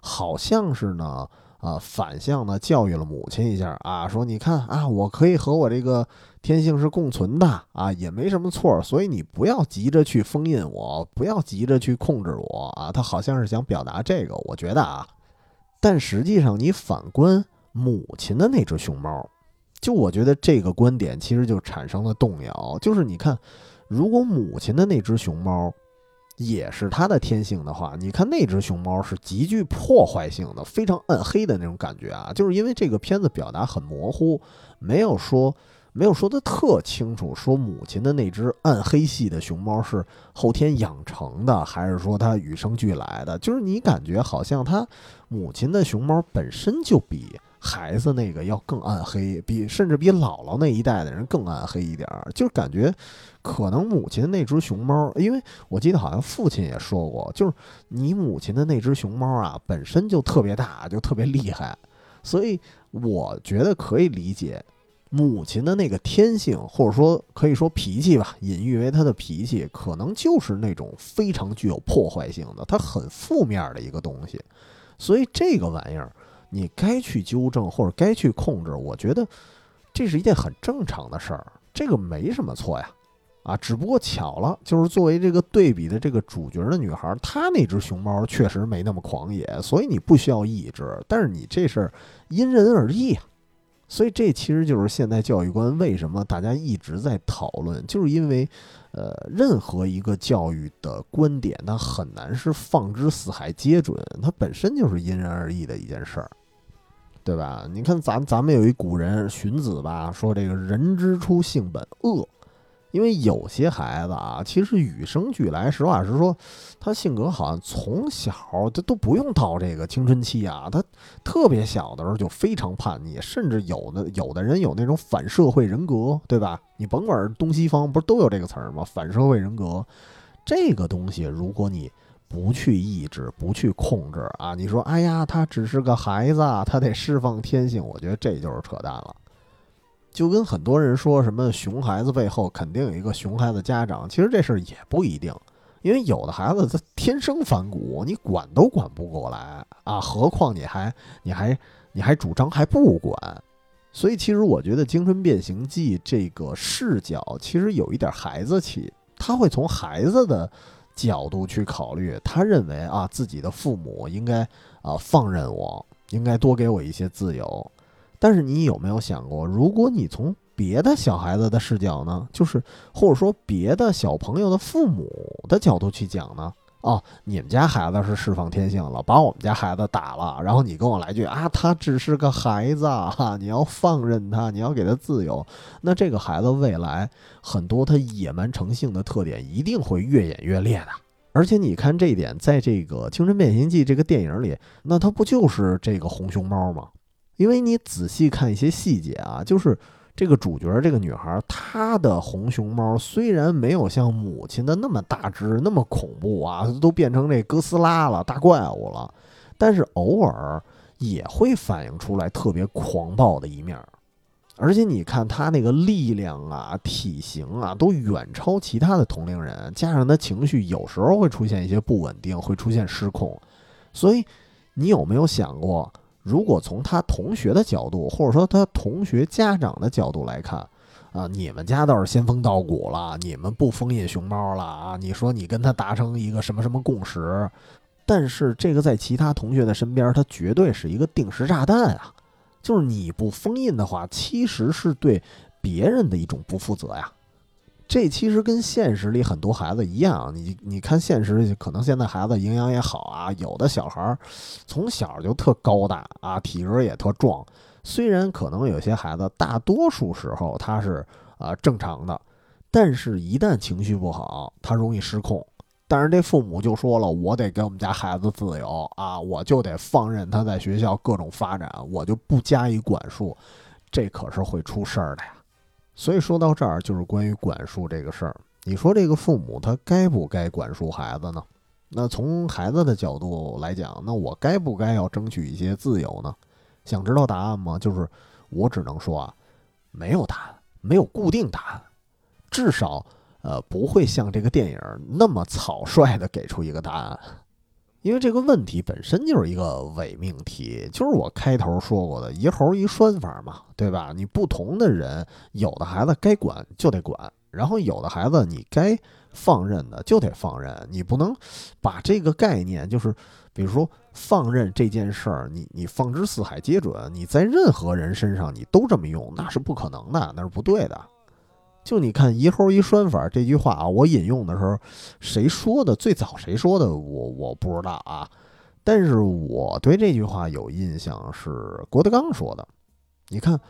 好像是呢。啊，反向的教育了母亲一下啊，说你看啊，我可以和我这个天性是共存的啊，也没什么错，所以你不要急着去封印我，不要急着去控制我啊。他好像是想表达这个，我觉得啊，但实际上你反观母亲的那只熊猫，就我觉得这个观点其实就产生了动摇，就是你看，如果母亲的那只熊猫。也是它的天性的话，你看那只熊猫是极具破坏性的，非常暗黑的那种感觉啊，就是因为这个片子表达很模糊，没有说没有说的特清楚，说母亲的那只暗黑系的熊猫是后天养成的，还是说它与生俱来的？就是你感觉好像它母亲的熊猫本身就比。孩子那个要更暗黑，比甚至比姥姥那一代的人更暗黑一点儿，就是感觉可能母亲那只熊猫，因为我记得好像父亲也说过，就是你母亲的那只熊猫啊，本身就特别大，就特别厉害，所以我觉得可以理解母亲的那个天性，或者说可以说脾气吧，隐喻为她的脾气，可能就是那种非常具有破坏性的，它很负面的一个东西，所以这个玩意儿。你该去纠正或者该去控制，我觉得这是一件很正常的事儿，这个没什么错呀，啊，只不过巧了，就是作为这个对比的这个主角的女孩，她那只熊猫确实没那么狂野，所以你不需要抑制，但是你这事儿因人而异啊，所以这其实就是现代教育观为什么大家一直在讨论，就是因为，呃，任何一个教育的观点，它很难是放之四海皆准，它本身就是因人而异的一件事儿。对吧？你看，咱咱们有一古人荀子吧，说这个人之初性本恶，因为有些孩子啊，其实与生俱来，实话实说，他性格好像从小他都不用到这个青春期啊，他特别小的时候就非常叛逆，甚至有的有的人有那种反社会人格，对吧？你甭管是东西方，不是都有这个词儿吗？反社会人格这个东西，如果你不去抑制，不去控制啊！你说，哎呀，他只是个孩子，他得释放天性。我觉得这就是扯淡了。就跟很多人说什么熊孩子背后肯定有一个熊孩子家长，其实这事儿也不一定，因为有的孩子他天生反骨，你管都管不过来啊，何况你还你还你还主张还不管。所以，其实我觉得《青春变形记》这个视角其实有一点孩子气，他会从孩子的。角度去考虑，他认为啊，自己的父母应该啊放任我，应该多给我一些自由。但是你有没有想过，如果你从别的小孩子的视角呢？就是或者说别的小朋友的父母的角度去讲呢？哦，你们家孩子是释放天性了，把我们家孩子打了，然后你跟我来句啊，他只是个孩子哈，你要放任他，你要给他自由，那这个孩子未来很多他野蛮成性的特点一定会越演越烈的。而且你看这一点，在这个《青春变形记》这个电影里，那他不就是这个红熊猫吗？因为你仔细看一些细节啊，就是这个主角这个女孩，她的红熊猫虽然没有像母亲的那么大只、那么恐怖啊，都变成这哥斯拉了、大怪物了，但是偶尔也会反映出来特别狂暴的一面。而且你看她那个力量啊、体型啊，都远超其他的同龄人，加上他情绪有时候会出现一些不稳定，会出现失控。所以，你有没有想过，如果从他同学的角度，或者说他同学家长的角度来看，啊，你们家倒是仙风道骨了，你们不封印熊猫了啊？你说你跟他达成一个什么什么共识，但是这个在其他同学的身边，他绝对是一个定时炸弹啊！就是你不封印的话，其实是对别人的一种不负责呀。这其实跟现实里很多孩子一样，你你看现实，可能现在孩子营养也好啊，有的小孩儿从小就特高大啊，体格也特壮。虽然可能有些孩子大多数时候他是啊正常的，但是一旦情绪不好，他容易失控。但是这父母就说了，我得给我们家孩子自由啊，我就得放任他在学校各种发展，我就不加以管束，这可是会出事儿的呀。所以说到这儿，就是关于管束这个事儿。你说这个父母他该不该管束孩子呢？那从孩子的角度来讲，那我该不该要争取一些自由呢？想知道答案吗？就是我只能说啊，没有答案，没有固定答案，至少。呃，不会像这个电影那么草率的给出一个答案，因为这个问题本身就是一个伪命题，就是我开头说过的一猴一拴法嘛，对吧？你不同的人，有的孩子该管就得管，然后有的孩子你该放任的就得放任，你不能把这个概念，就是比如说放任这件事儿，你你放之四海皆准，你在任何人身上你都这么用，那是不可能的，那是不对的。就你看“一猴一拴法”这句话啊，我引用的时候，谁说的？最早谁说的？我我不知道啊。但是我对这句话有印象，是郭德纲说的。你看，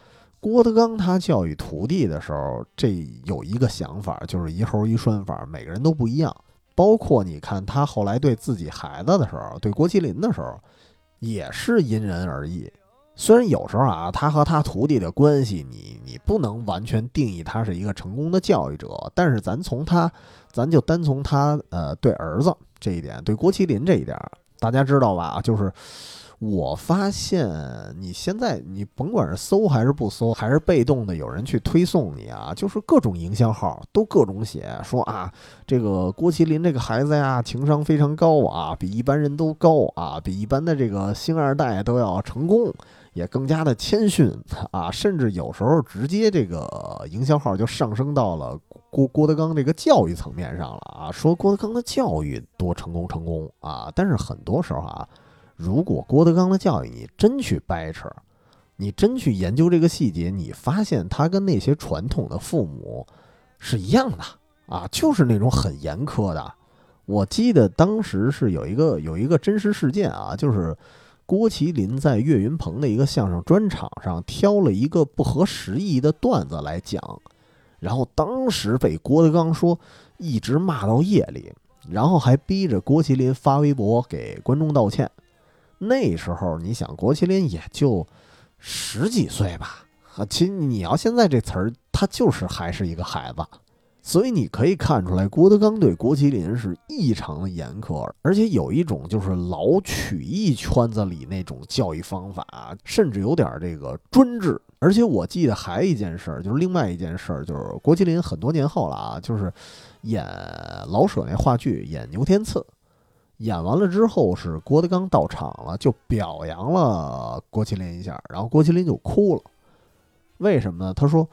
郭德纲他教育徒弟的时候，这有一个想法，就是“一猴一拴法”，每个人都不一样。包括你看他后来对自己孩子的时候，对郭麒麟的时候，也是因人而异。虽然有时候啊，他和他徒弟的关系，你你不能完全定义他是一个成功的教育者，但是咱从他，咱就单从他呃对儿子这一点，对郭麒麟这一点，大家知道吧？就是我发现你现在你甭管是搜还是不搜，还是被动的有人去推送你啊，就是各种营销号都各种写说啊，这个郭麒麟这个孩子呀，情商非常高啊，比一般人都高啊，比一般的这个星二代都要成功。也更加的谦逊啊，甚至有时候直接这个营销号就上升到了郭郭德纲这个教育层面上了啊，说郭德纲的教育多成功成功啊，但是很多时候啊，如果郭德纲的教育你真去掰扯，你真去研究这个细节，你发现他跟那些传统的父母是一样的啊，就是那种很严苛的。我记得当时是有一个有一个真实事件啊，就是。郭麒麟在岳云鹏的一个相声专场上挑了一个不合时宜的段子来讲，然后当时被郭德纲说一直骂到夜里，然后还逼着郭麒麟发微博给观众道歉。那时候你想，郭麒麟也就十几岁吧，啊，其实你要现在这词儿，他就是还是一个孩子。所以你可以看出来，郭德纲对郭麒麟是异常的严苛，而且有一种就是老曲艺圈子里那种教育方法，甚至有点这个专制。而且我记得还有一件事儿，就是另外一件事儿，就是郭麒麟很多年后了啊，就是演老舍那话剧，演牛天赐，演完了之后是郭德纲到场了，就表扬了郭麒麟一下，然后郭麒麟就哭了。为什么呢？他说。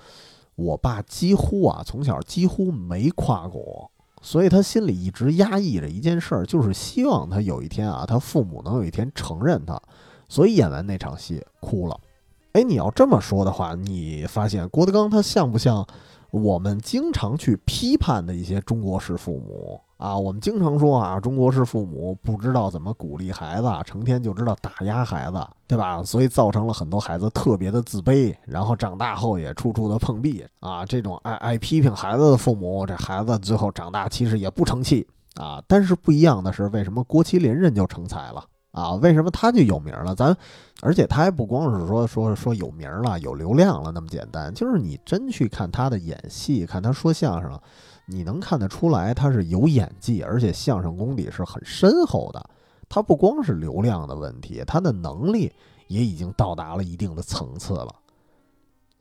我爸几乎啊，从小几乎没夸过我，所以他心里一直压抑着一件事儿，就是希望他有一天啊，他父母能有一天承认他。所以演完那场戏哭了。哎，你要这么说的话，你发现郭德纲他像不像我们经常去批判的一些中国式父母？啊，我们经常说啊，中国式父母不知道怎么鼓励孩子，成天就知道打压孩子，对吧？所以造成了很多孩子特别的自卑，然后长大后也处处的碰壁啊。这种爱爱批评孩子的父母，这孩子最后长大其实也不成器啊。但是不一样的是，为什么郭麒麟人就成才了？啊，为什么他就有名了？咱而且他还不光是说说说有名了、有流量了那么简单，就是你真去看他的演戏，看他说相声，你能看得出来他是有演技，而且相声功底是很深厚的。他不光是流量的问题，他的能力也已经到达了一定的层次了。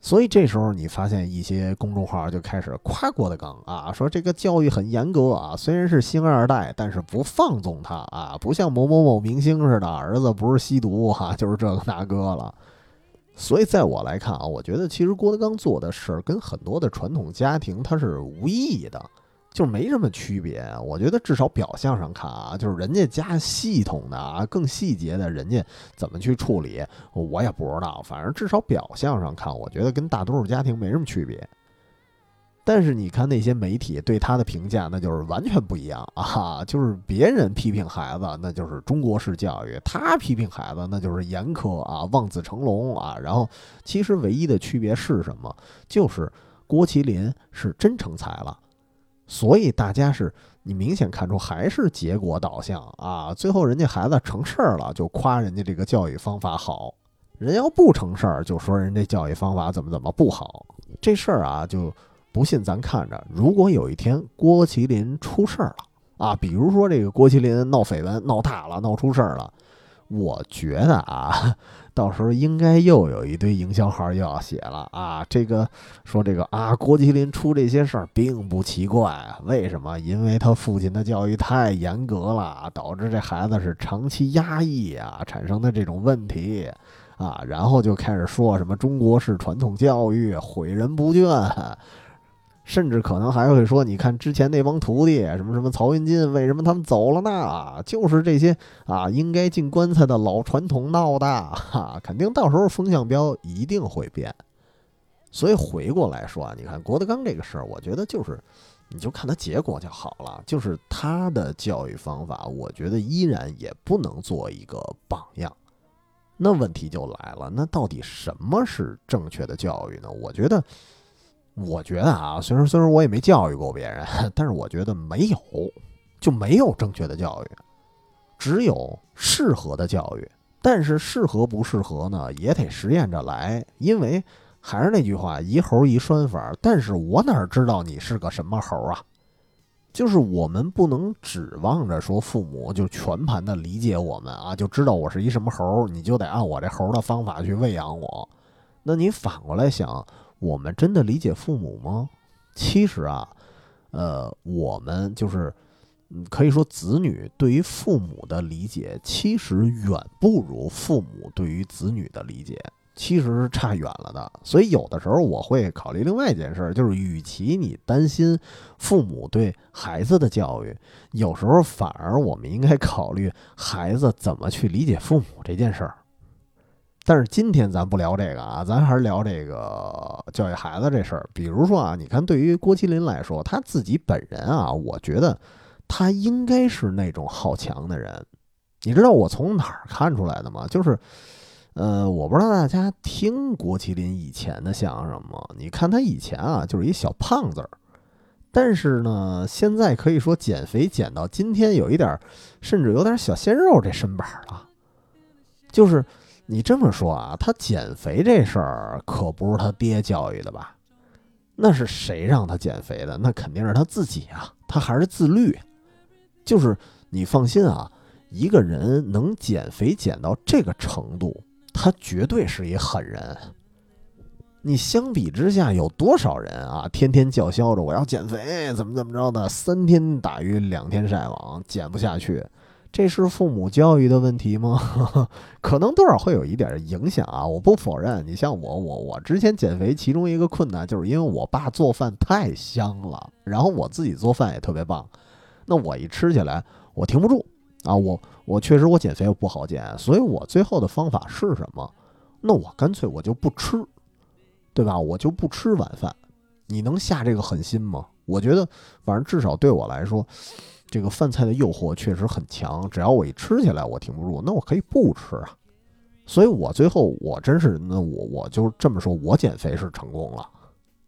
所以这时候你发现一些公众号就开始夸郭德纲啊，说这个教育很严格啊，虽然是星二代，但是不放纵他啊，不像某某某明星似的，儿子不是吸毒哈、就是这个那个了。所以在我来看啊，我觉得其实郭德纲做的事儿跟很多的传统家庭他是无异的，就没什么区别。我觉得至少表象上看啊，就是人家家系统的啊，更细节的，人家怎么去处理，我也不知道。反正至少表象上看，我觉得跟大多数家庭没什么区别。但是你看那些媒体对他的评价，那就是完全不一样啊！就是别人批评孩子，那就是中国式教育；他批评孩子，那就是严苛啊，望子成龙啊。然后，其实唯一的区别是什么？就是郭麒麟是真成才了，所以大家是你明显看出还是结果导向啊。最后人家孩子成事儿了，就夸人家这个教育方法好；人要不成事儿，就说人家教育方法怎么怎么不好。这事儿啊，就。不信咱看着，如果有一天郭麒麟出事儿了啊，比如说这个郭麒麟闹绯闻闹大了，闹出事儿了，我觉得啊，到时候应该又有一堆营销号又要写了啊，这个说这个啊，郭麒麟出这些事儿并不奇怪，为什么？因为他父亲的教育太严格了，导致这孩子是长期压抑啊产生的这种问题啊，然后就开始说什么中国式传统教育诲人不倦。甚至可能还会说，你看之前那帮徒弟，什么什么曹云金，为什么他们走了呢？就是这些啊，应该进棺材的老传统闹的，哈，肯定到时候风向标一定会变。所以回过来说啊，你看郭德纲这个事儿，我觉得就是，你就看他结果就好了。就是他的教育方法，我觉得依然也不能做一个榜样。那问题就来了，那到底什么是正确的教育呢？我觉得。我觉得啊，虽然虽然我也没教育过别人，但是我觉得没有就没有正确的教育，只有适合的教育。但是适合不适合呢，也得实验着来。因为还是那句话，一猴一拴法。但是我哪知道你是个什么猴啊？就是我们不能指望着说父母就全盘的理解我们啊，就知道我是一什么猴，你就得按我这猴的方法去喂养我。那你反过来想。我们真的理解父母吗？其实啊，呃，我们就是，可以说子女对于父母的理解，其实远不如父母对于子女的理解，其实是差远了的。所以有的时候我会考虑另外一件事，就是与其你担心父母对孩子的教育，有时候反而我们应该考虑孩子怎么去理解父母这件事儿。但是今天咱不聊这个啊，咱还是聊这个教育孩子这事儿。比如说啊，你看对于郭麒麟来说，他自己本人啊，我觉得他应该是那种好强的人。你知道我从哪儿看出来的吗？就是，呃，我不知道大家听郭麒麟以前的相声吗？你看他以前啊，就是一小胖子儿，但是呢，现在可以说减肥减到今天有一点，甚至有点小鲜肉这身板了，就是。你这么说啊，他减肥这事儿可不是他爹教育的吧？那是谁让他减肥的？那肯定是他自己啊，他还是自律。就是你放心啊，一个人能减肥减到这个程度，他绝对是一狠人。你相比之下，有多少人啊，天天叫嚣着我要减肥，怎么怎么着的，三天打鱼两天晒网，减不下去。这是父母教育的问题吗？可能多少会有一点影响啊，我不否认。你像我，我我之前减肥，其中一个困难就是因为我爸做饭太香了，然后我自己做饭也特别棒，那我一吃起来我停不住啊，我我确实我减肥不好减，所以我最后的方法是什么？那我干脆我就不吃，对吧？我就不吃晚饭。你能下这个狠心吗？我觉得，反正至少对我来说。这个饭菜的诱惑确实很强，只要我一吃起来，我停不住，那我可以不吃啊。所以我最后我真是，那我我就这么说，我减肥是成功了。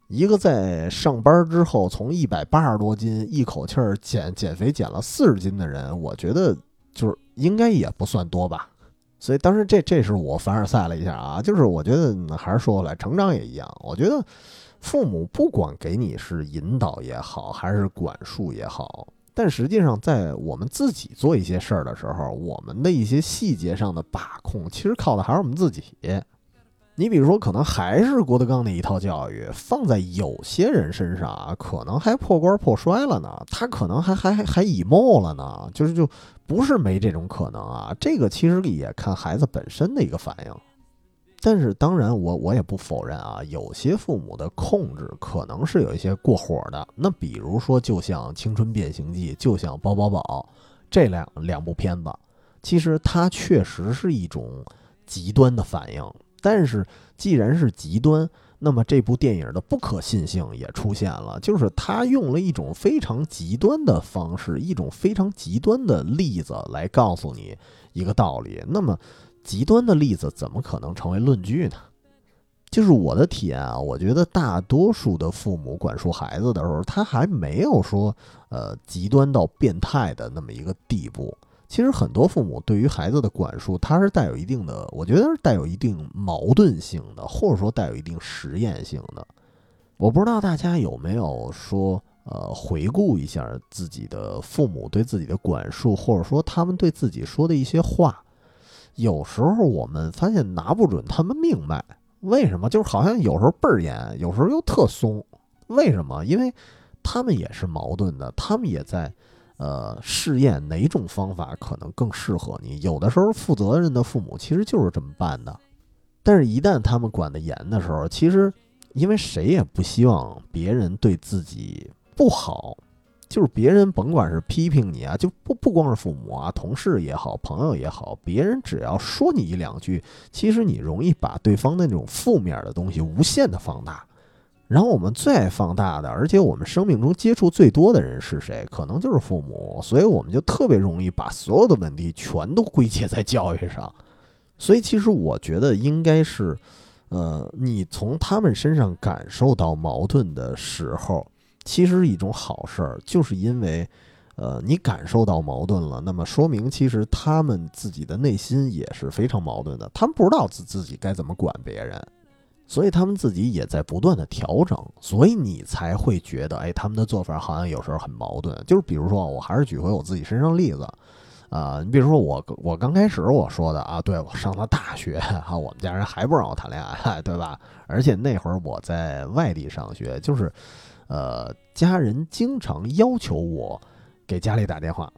一个在上班之后从一百八十多斤一口气儿减减肥减了四十斤的人，我觉得就是应该也不算多吧。所以当时这这是我凡尔赛了一下啊，就是我觉得还是说回来，成长也一样。我觉得父母不管给你是引导也好，还是管束也好，但实际上在我们自己做一些事儿的时候，我们的一些细节上的把控，其实靠的还是我们自己。你比如说，可能还是郭德纲那一套教育，放在有些人身上啊，可能还破罐破摔了呢，他可能还还还还 emo 了呢，就是就不是没这种可能啊。这个其实也看孩子本身的一个反应。但是当然我，我也不否认啊，有些父母的控制可能是有一些过火的。那比如说，就像《青春变形记》，就像《包宝宝》这两两部片子，其实它确实是一种极端的反应。但是既然是极端，那么这部电影的不可信性也出现了，就是他用了一种非常极端的方式，一种非常极端的例子来告诉你一个道理。那么极端的例子怎么可能成为论据呢？就是我的体验啊，我觉得大多数的父母管束孩子的时候，他还没有说呃极端到变态的那么一个地步。其实很多父母对于孩子的管束，他是带有一定的，我觉得是带有一定矛盾性的，或者说带有一定实验性的。我不知道大家有没有说，呃，回顾一下自己的父母对自己的管束，或者说他们对自己说的一些话。有时候我们发现拿不准他们命脉，为什么？就是好像有时候倍儿严，有时候又特松。为什么？因为他们也是矛盾的，他们也在。呃，试验哪种方法可能更适合你？有的时候，负责任的父母其实就是这么办的。但是，一旦他们管得严的时候，其实因为谁也不希望别人对自己不好，就是别人甭管是批评你啊，就不不光是父母啊，同事也好，朋友也好，别人只要说你一两句，其实你容易把对方的那种负面的东西无限的放大。然后我们最爱放大的，而且我们生命中接触最多的人是谁？可能就是父母，所以我们就特别容易把所有的问题全都归结在教育上。所以其实我觉得应该是，呃，你从他们身上感受到矛盾的时候，其实是一种好事儿，就是因为，呃，你感受到矛盾了，那么说明其实他们自己的内心也是非常矛盾的，他们不知道自自己该怎么管别人。所以他们自己也在不断的调整，所以你才会觉得，哎，他们的做法好像有时候很矛盾。就是比如说，我还是举回我自己身上例子，啊，你比如说我，我刚开始我说的啊，对我上了大学啊，我们家人还不让我谈恋爱，对吧？而且那会儿我在外地上学，就是，呃，家人经常要求我给家里打电话。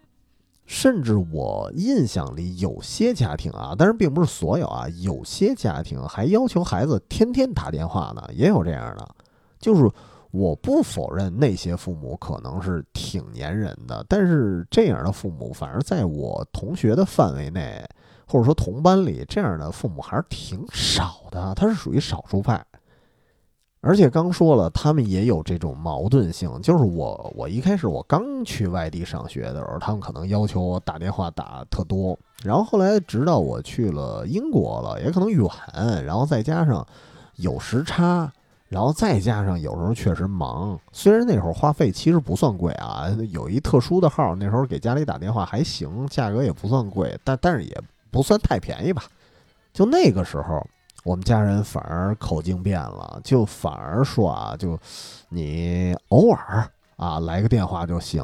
甚至我印象里有些家庭啊，当然并不是所有啊，有些家庭还要求孩子天天打电话呢，也有这样的。就是我不否认那些父母可能是挺粘人的，但是这样的父母，反而在我同学的范围内，或者说同班里，这样的父母还是挺少的，他是属于少数派。而且刚说了，他们也有这种矛盾性。就是我，我一开始我刚去外地上学的时候，他们可能要求我打电话打特多。然后后来，直到我去了英国了，也可能远，然后再加上有时差，然后再加上有时候确实忙。虽然那会儿话费其实不算贵啊，有一特殊的号，那时候给家里打电话还行，价格也不算贵，但但是也不算太便宜吧。就那个时候。我们家人反而口径变了，就反而说啊，就你偶尔啊来个电话就行。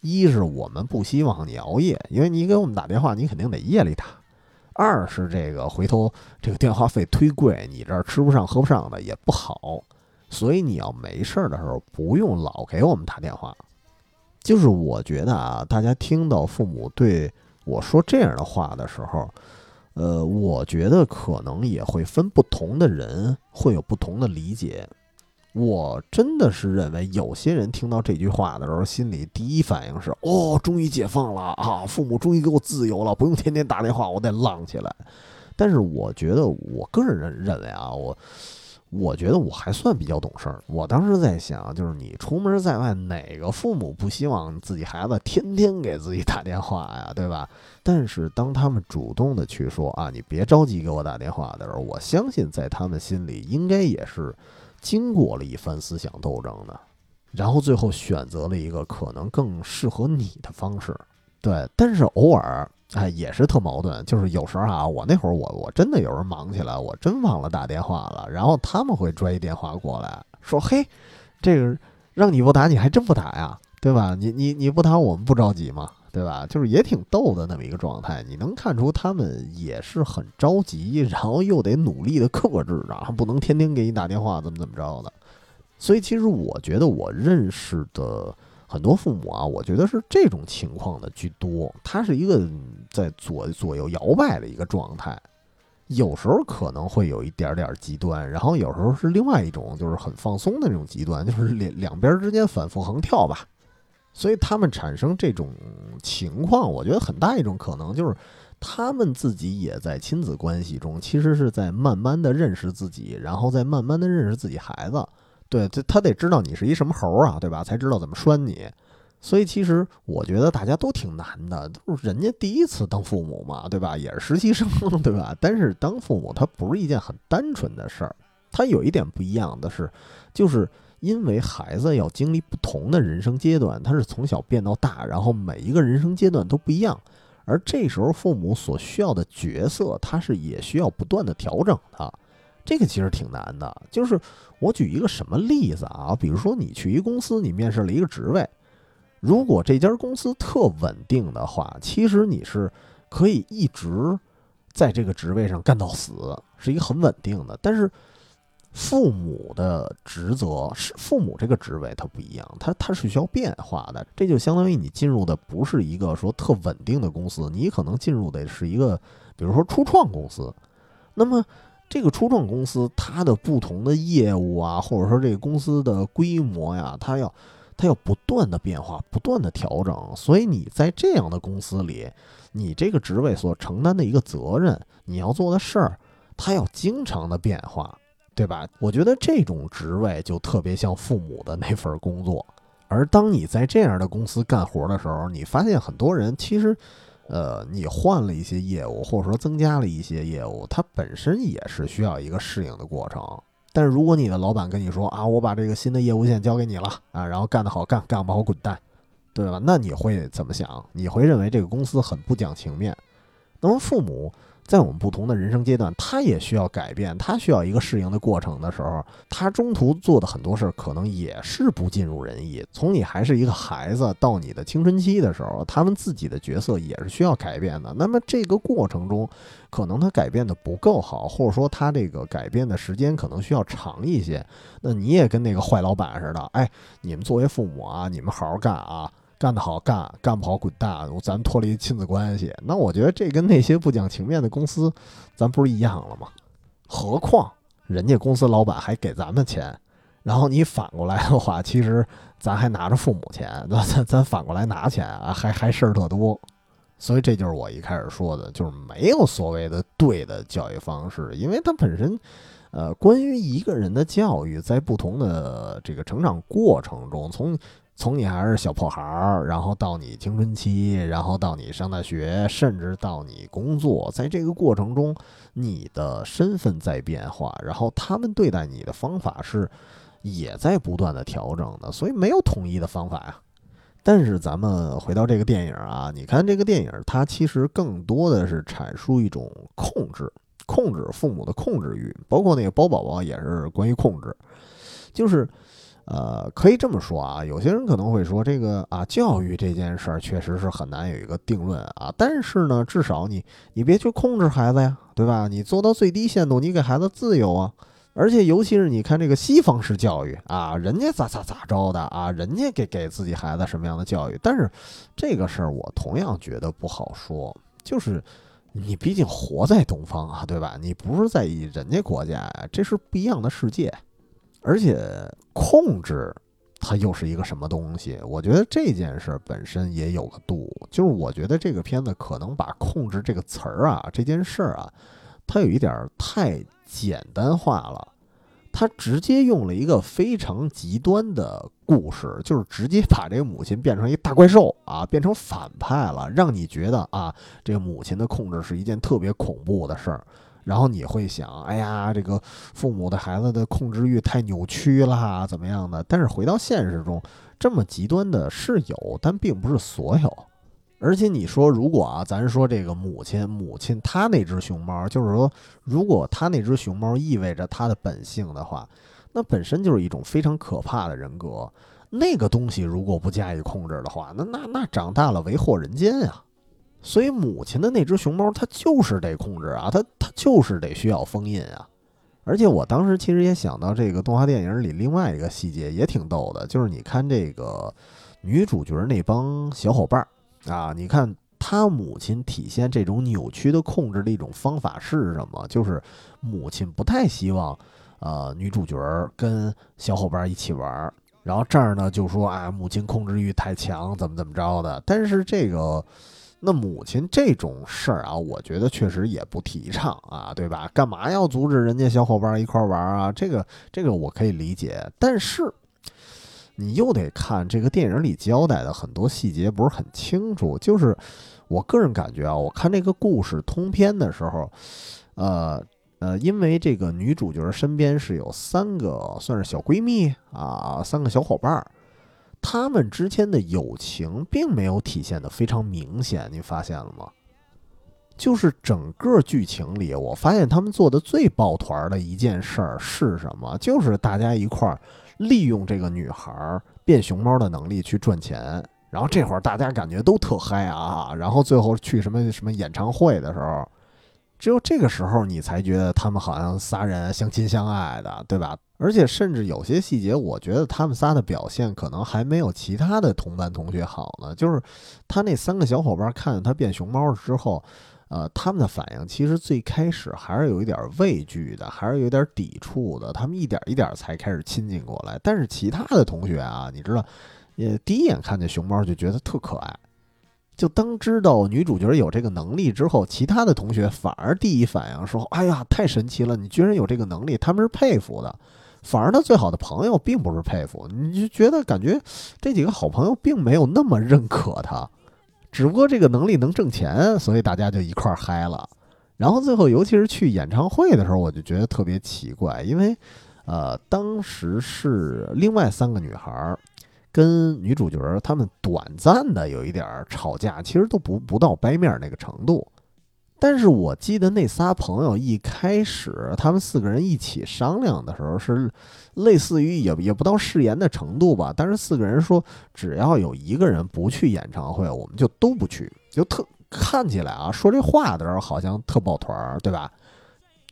一是我们不希望你熬夜，因为你给我们打电话，你肯定得夜里打。二是这个回头这个电话费忒贵，你这儿吃不上喝不上的也不好。所以你要没事儿的时候，不用老给我们打电话。就是我觉得啊，大家听到父母对我说这样的话的时候。呃，我觉得可能也会分不同的人会有不同的理解。我真的是认为，有些人听到这句话的时候，心里第一反应是：哦，终于解放了啊！父母终于给我自由了，不用天天打电话，我得浪起来。但是，我觉得我个人认认为啊，我。我觉得我还算比较懂事儿。我当时在想，就是你出门在外，哪个父母不希望自己孩子天天给自己打电话呀，对吧？但是当他们主动的去说啊，你别着急给我打电话的时候，我相信在他们心里应该也是经过了一番思想斗争的，然后最后选择了一个可能更适合你的方式。对，但是偶尔哎也是特矛盾，就是有时候啊，我那会儿我我真的有时候忙起来，我真忘了打电话了，然后他们会拽一电话过来说：“嘿，这个让你不打你还真不打呀，对吧？你你你不打我们不着急吗？对吧？就是也挺逗的那么一个状态，你能看出他们也是很着急，然后又得努力的克制，然后不能天天给你打电话怎么怎么着的。所以其实我觉得我认识的。很多父母啊，我觉得是这种情况的居多，他是一个在左左右摇摆的一个状态，有时候可能会有一点点极端，然后有时候是另外一种，就是很放松的那种极端，就是两两边之间反复横跳吧。所以他们产生这种情况，我觉得很大一种可能就是他们自己也在亲子关系中，其实是在慢慢的认识自己，然后再慢慢的认识自己孩子。对，这他得知道你是一什么猴啊，对吧？才知道怎么拴你。所以其实我觉得大家都挺难的，都是人家第一次当父母嘛，对吧？也是实习生，对吧？但是当父母，他不是一件很单纯的事儿。他有一点不一样的是，就是因为孩子要经历不同的人生阶段，他是从小变到大，然后每一个人生阶段都不一样。而这时候父母所需要的角色，他是也需要不断的调整的。这个其实挺难的，就是我举一个什么例子啊？比如说你去一公司，你面试了一个职位，如果这家公司特稳定的话，其实你是可以一直在这个职位上干到死，是一个很稳定的。但是父母的职责是父母这个职位它不一样，它它是需要变化的。这就相当于你进入的不是一个说特稳定的公司，你可能进入的是一个比如说初创公司，那么。这个初创公司，它的不同的业务啊，或者说这个公司的规模呀，它要它要不断的变化，不断的调整。所以你在这样的公司里，你这个职位所承担的一个责任，你要做的事儿，它要经常的变化，对吧？我觉得这种职位就特别像父母的那份工作。而当你在这样的公司干活的时候，你发现很多人其实。呃，你换了一些业务，或者说增加了一些业务，它本身也是需要一个适应的过程。但是如果你的老板跟你说啊，我把这个新的业务线交给你了啊，然后干得好干，干不好滚蛋，对吧？那你会怎么想？你会认为这个公司很不讲情面？那么父母。在我们不同的人生阶段，他也需要改变，他需要一个适应的过程的时候，他中途做的很多事儿可能也是不尽如人意。从你还是一个孩子到你的青春期的时候，他们自己的角色也是需要改变的。那么这个过程中，可能他改变的不够好，或者说他这个改变的时间可能需要长一些。那你也跟那个坏老板似的，哎，你们作为父母啊，你们好好干啊。干得好干，干不好滚蛋，咱脱离亲子关系。那我觉得这跟那些不讲情面的公司，咱不是一样了吗？何况人家公司老板还给咱们钱，然后你反过来的话，其实咱还拿着父母钱，咱咱反过来拿钱啊，还还事儿特多。所以这就是我一开始说的，就是没有所谓的对的教育方式，因为它本身，呃，关于一个人的教育，在不同的这个成长过程中，从从你还是小破孩儿，然后到你青春期，然后到你上大学，甚至到你工作，在这个过程中，你的身份在变化，然后他们对待你的方法是也在不断的调整的，所以没有统一的方法呀。但是咱们回到这个电影啊，你看这个电影，它其实更多的是阐述一种控制，控制父母的控制欲，包括那个包宝宝也是关于控制，就是。呃，可以这么说啊，有些人可能会说这个啊，教育这件事儿确实是很难有一个定论啊。但是呢，至少你你别去控制孩子呀，对吧？你做到最低限度，你给孩子自由啊。而且尤其是你看这个西方式教育啊，人家咋咋咋着的啊，人家给给自己孩子什么样的教育？但是这个事儿我同样觉得不好说，就是你毕竟活在东方啊，对吧？你不是在意人家国家呀，这是不一样的世界。而且控制，它又是一个什么东西？我觉得这件事本身也有个度。就是我觉得这个片子可能把“控制”这个词儿啊，这件事儿啊，它有一点太简单化了。他直接用了一个非常极端的故事，就是直接把这个母亲变成一大怪兽啊，变成反派了，让你觉得啊，这个母亲的控制是一件特别恐怖的事儿。然后你会想，哎呀，这个父母的孩子的控制欲太扭曲了，怎么样的？但是回到现实中，这么极端的是有，但并不是所有。而且你说，如果啊，咱说这个母亲，母亲她那只熊猫，就是说，如果她那只熊猫意味着她的本性的话，那本身就是一种非常可怕的人格。那个东西如果不加以控制的话，那那那长大了为祸人间呀。所以母亲的那只熊猫，它就是得控制啊，它它就是得需要封印啊。而且我当时其实也想到这个动画电影里另外一个细节也挺逗的，就是你看这个女主角那帮小伙伴儿啊，你看她母亲体现这种扭曲的控制的一种方法是什么？就是母亲不太希望呃女主角跟小伙伴一起玩儿，然后这儿呢就说啊母亲控制欲太强，怎么怎么着的。但是这个。那母亲这种事儿啊，我觉得确实也不提倡啊，对吧？干嘛要阻止人家小伙伴一块玩啊？这个这个我可以理解，但是你又得看这个电影里交代的很多细节不是很清楚。就是我个人感觉啊，我看这个故事通篇的时候，呃呃，因为这个女主角身边是有三个算是小闺蜜啊，三个小伙伴儿。他们之间的友情并没有体现的非常明显，你发现了吗？就是整个剧情里，我发现他们做的最抱团的一件事儿是什么？就是大家一块儿利用这个女孩变熊猫的能力去赚钱。然后这会儿大家感觉都特嗨啊！然后最后去什么什么演唱会的时候，只有这个时候你才觉得他们好像仨人相亲相爱的，对吧？而且甚至有些细节，我觉得他们仨的表现可能还没有其他的同班同学好呢。就是他那三个小伙伴看见他变熊猫之后，呃，他们的反应其实最开始还是有一点畏惧的，还是有点抵触的。他们一点一点才开始亲近过来。但是其他的同学啊，你知道，也第一眼看见熊猫就觉得特可爱。就当知道女主角有这个能力之后，其他的同学反而第一反应说：“哎呀，太神奇了！你居然有这个能力！”他们是佩服的。反而他最好的朋友并不是佩服，你就觉得感觉这几个好朋友并没有那么认可他，只不过这个能力能挣钱，所以大家就一块儿嗨了。然后最后，尤其是去演唱会的时候，我就觉得特别奇怪，因为，呃，当时是另外三个女孩跟女主角她们短暂的有一点吵架，其实都不不到掰面那个程度。但是我记得那仨朋友一开始，他们四个人一起商量的时候，是类似于也也不到誓言的程度吧。但是四个人说，只要有一个人不去演唱会，我们就都不去。就特看起来啊，说这话的时候好像特抱团儿，对吧？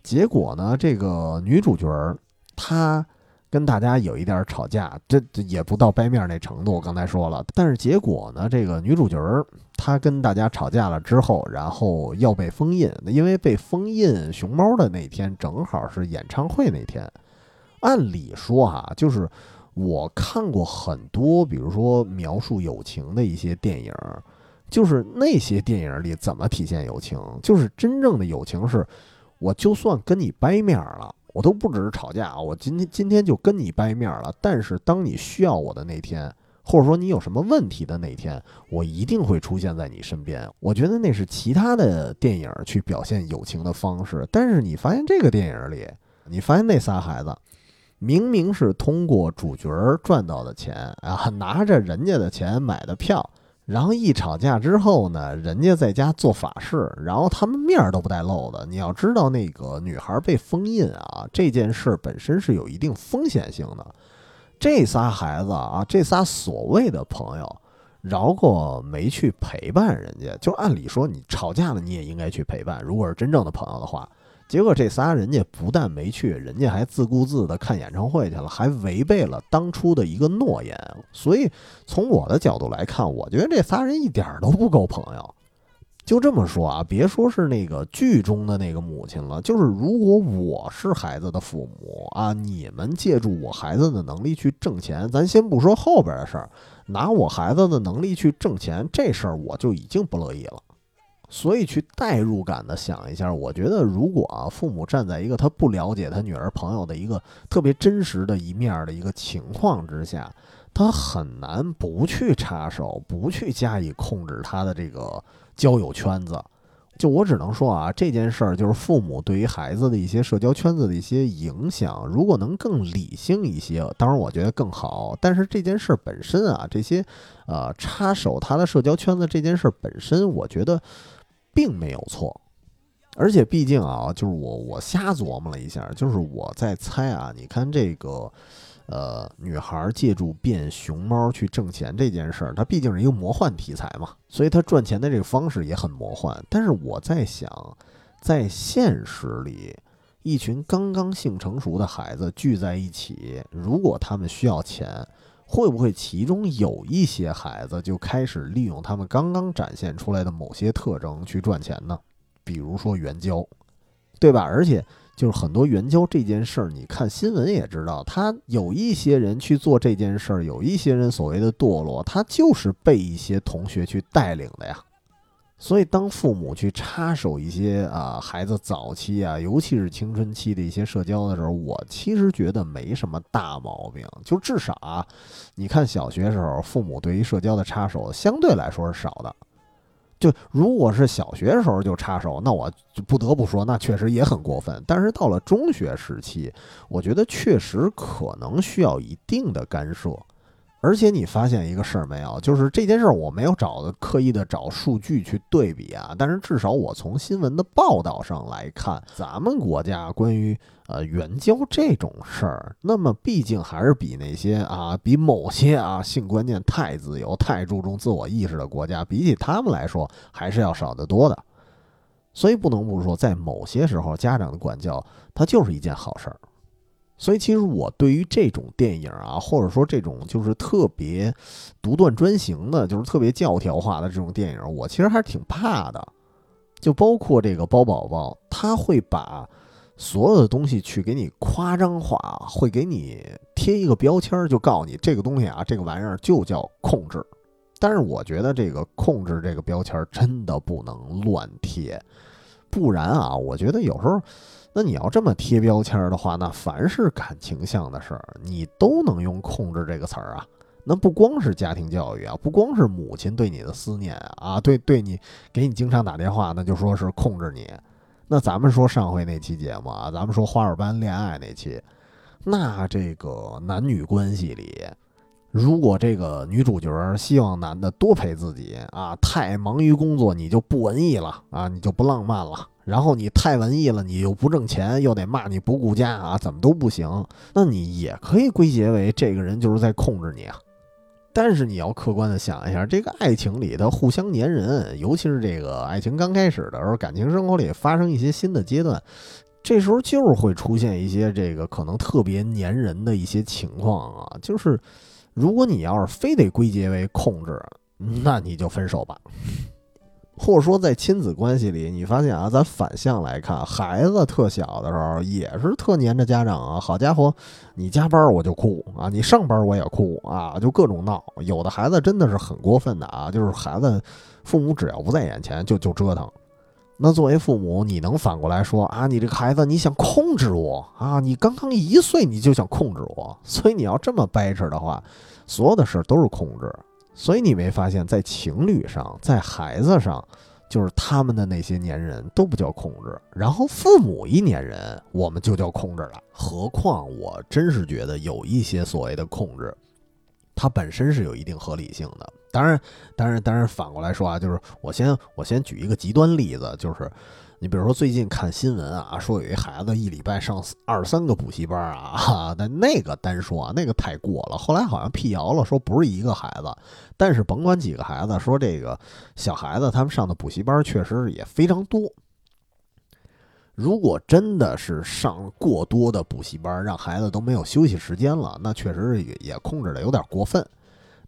结果呢，这个女主角她跟大家有一点吵架，这这也不到掰面那程度。我刚才说了，但是结果呢，这个女主角。她跟大家吵架了之后，然后要被封印，因为被封印熊猫的那天正好是演唱会那天。按理说哈，就是我看过很多，比如说描述友情的一些电影，就是那些电影里怎么体现友情，就是真正的友情是，我就算跟你掰面了，我都不只是吵架啊，我今天今天就跟你掰面了，但是当你需要我的那天。或者说你有什么问题的那天，我一定会出现在你身边。我觉得那是其他的电影去表现友情的方式，但是你发现这个电影里，你发现那仨孩子，明明是通过主角赚到的钱啊，拿着人家的钱买的票，然后一吵架之后呢，人家在家做法事，然后他们面儿都不带露的。你要知道，那个女孩被封印啊，这件事本身是有一定风险性的。这仨孩子啊，这仨所谓的朋友，饶过没去陪伴人家。就按理说，你吵架了，你也应该去陪伴。如果是真正的朋友的话，结果这仨人家不但没去，人家还自顾自的看演唱会去了，还违背了当初的一个诺言。所以从我的角度来看，我觉得这仨人一点都不够朋友。就这么说啊，别说是那个剧中的那个母亲了，就是如果我是孩子的父母啊，你们借助我孩子的能力去挣钱，咱先不说后边的事儿，拿我孩子的能力去挣钱，这事儿我就已经不乐意了。所以去代入感的想一下，我觉得如果啊，父母站在一个他不了解他女儿朋友的一个特别真实的一面的一个情况之下，他很难不去插手，不去加以控制他的这个。交友圈子，就我只能说啊，这件事儿就是父母对于孩子的一些社交圈子的一些影响，如果能更理性一些，当然我觉得更好。但是这件事本身啊，这些呃插手他的社交圈子这件事本身，我觉得并没有错。而且毕竟啊，就是我我瞎琢磨了一下，就是我在猜啊，你看这个。呃，女孩借助变熊猫去挣钱这件事儿，它毕竟是一个魔幻题材嘛，所以她赚钱的这个方式也很魔幻。但是我在想，在现实里，一群刚刚性成熟的孩子聚在一起，如果他们需要钱，会不会其中有一些孩子就开始利用他们刚刚展现出来的某些特征去赚钱呢？比如说援交，对吧？而且。就是很多援交这件事儿，你看新闻也知道，他有一些人去做这件事儿，有一些人所谓的堕落，他就是被一些同学去带领的呀。所以，当父母去插手一些啊孩子早期啊，尤其是青春期的一些社交的时候，我其实觉得没什么大毛病。就至少啊，你看小学时候父母对于社交的插手相对来说是少的。就如果是小学时候就插手，那我就不得不说，那确实也很过分。但是到了中学时期，我觉得确实可能需要一定的干涉。而且你发现一个事儿没有？就是这件事儿我没有找的刻意的找数据去对比啊，但是至少我从新闻的报道上来看，咱们国家关于呃援交这种事儿，那么毕竟还是比那些啊比某些啊性观念太自由、太注重自我意识的国家，比起他们来说，还是要少得多的。所以不能不说，在某些时候，家长的管教它就是一件好事儿。所以，其实我对于这种电影啊，或者说这种就是特别独断专行的，就是特别教条化的这种电影，我其实还是挺怕的。就包括这个包宝宝，他会把所有的东西去给你夸张化，会给你贴一个标签，就告诉你这个东西啊，这个玩意儿就叫控制。但是我觉得这个控制这个标签真的不能乱贴，不然啊，我觉得有时候。那你要这么贴标签的话，那凡是感情向的事儿，你都能用“控制”这个词儿啊。那不光是家庭教育啊，不光是母亲对你的思念啊，对对你给你经常打电话，那就说是控制你。那咱们说上回那期节目啊，咱们说花儿班恋爱那期，那这个男女关系里，如果这个女主角希望男的多陪自己啊，太忙于工作你就不文艺了啊，你就不浪漫了。然后你太文艺了，你又不挣钱，又得骂你不顾家啊，怎么都不行。那你也可以归结为这个人就是在控制你啊。但是你要客观的想一下，这个爱情里的互相粘人，尤其是这个爱情刚开始的时候，感情生活里发生一些新的阶段，这时候就是会出现一些这个可能特别粘人的一些情况啊。就是如果你要是非得归结为控制，那你就分手吧。或者说，在亲子关系里，你发现啊，咱反向来看，孩子特小的时候也是特黏着家长啊。好家伙，你加班我就哭啊，你上班我也哭啊，就各种闹。有的孩子真的是很过分的啊，就是孩子父母只要不在眼前就就折腾。那作为父母，你能反过来说啊，你这个孩子你想控制我啊？你刚刚一岁你就想控制我，所以你要这么掰扯的话，所有的事都是控制。所以你没发现，在情侣上，在孩子上，就是他们的那些粘人都不叫控制，然后父母一粘人，我们就叫控制了。何况我真是觉得有一些所谓的控制，它本身是有一定合理性的。当然，当然，当然，反过来说啊，就是我先我先举一个极端例子，就是。你比如说最近看新闻啊，说有一孩子一礼拜上二三个补习班啊，哈但那个单说啊，那个太过了。后来好像辟谣了，说不是一个孩子，但是甭管几个孩子，说这个小孩子他们上的补习班确实也非常多。如果真的是上过多的补习班，让孩子都没有休息时间了，那确实是也也控制的有点过分。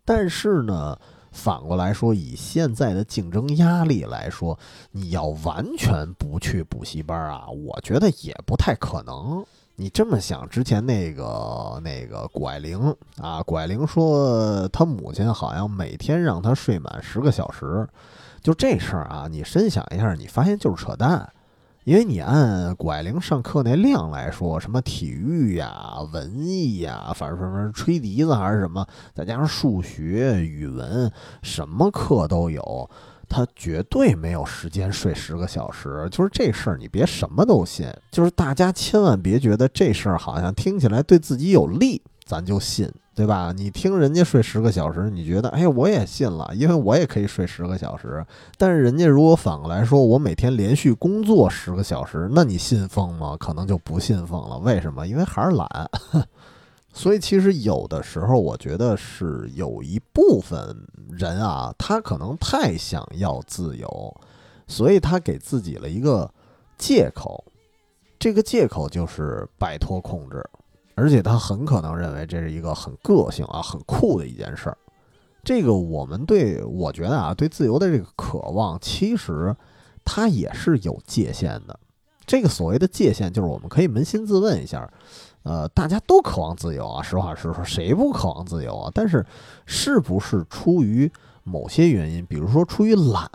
但是呢。反过来说，以现在的竞争压力来说，你要完全不去补习班啊，我觉得也不太可能。你这么想，之前那个那个谷爱凌啊，谷爱凌说她母亲好像每天让她睡满十个小时，就这事儿啊，你深想一下，你发现就是扯淡。因为你按谷爱凌上课那量来说，什么体育呀、文艺呀，反正什么吹笛子还是什么，再加上数学、语文，什么课都有。他绝对没有时间睡十个小时。就是这事儿，你别什么都信。就是大家千万别觉得这事儿好像听起来对自己有利，咱就信，对吧？你听人家睡十个小时，你觉得哎，我也信了，因为我也可以睡十个小时。但是人家如果反过来说，我每天连续工作十个小时，那你信奉吗？可能就不信奉了。为什么？因为还是懒。所以其实有的时候，我觉得是有一部分人啊，他可能太想要自由，所以他给自己了一个借口，这个借口就是摆脱控制，而且他很可能认为这是一个很个性啊、很酷的一件事儿。这个我们对我觉得啊，对自由的这个渴望，其实它也是有界限的。这个所谓的界限，就是我们可以扪心自问一下。呃，大家都渴望自由啊，实话实说，谁不渴望自由啊？但是，是不是出于某些原因，比如说出于懒，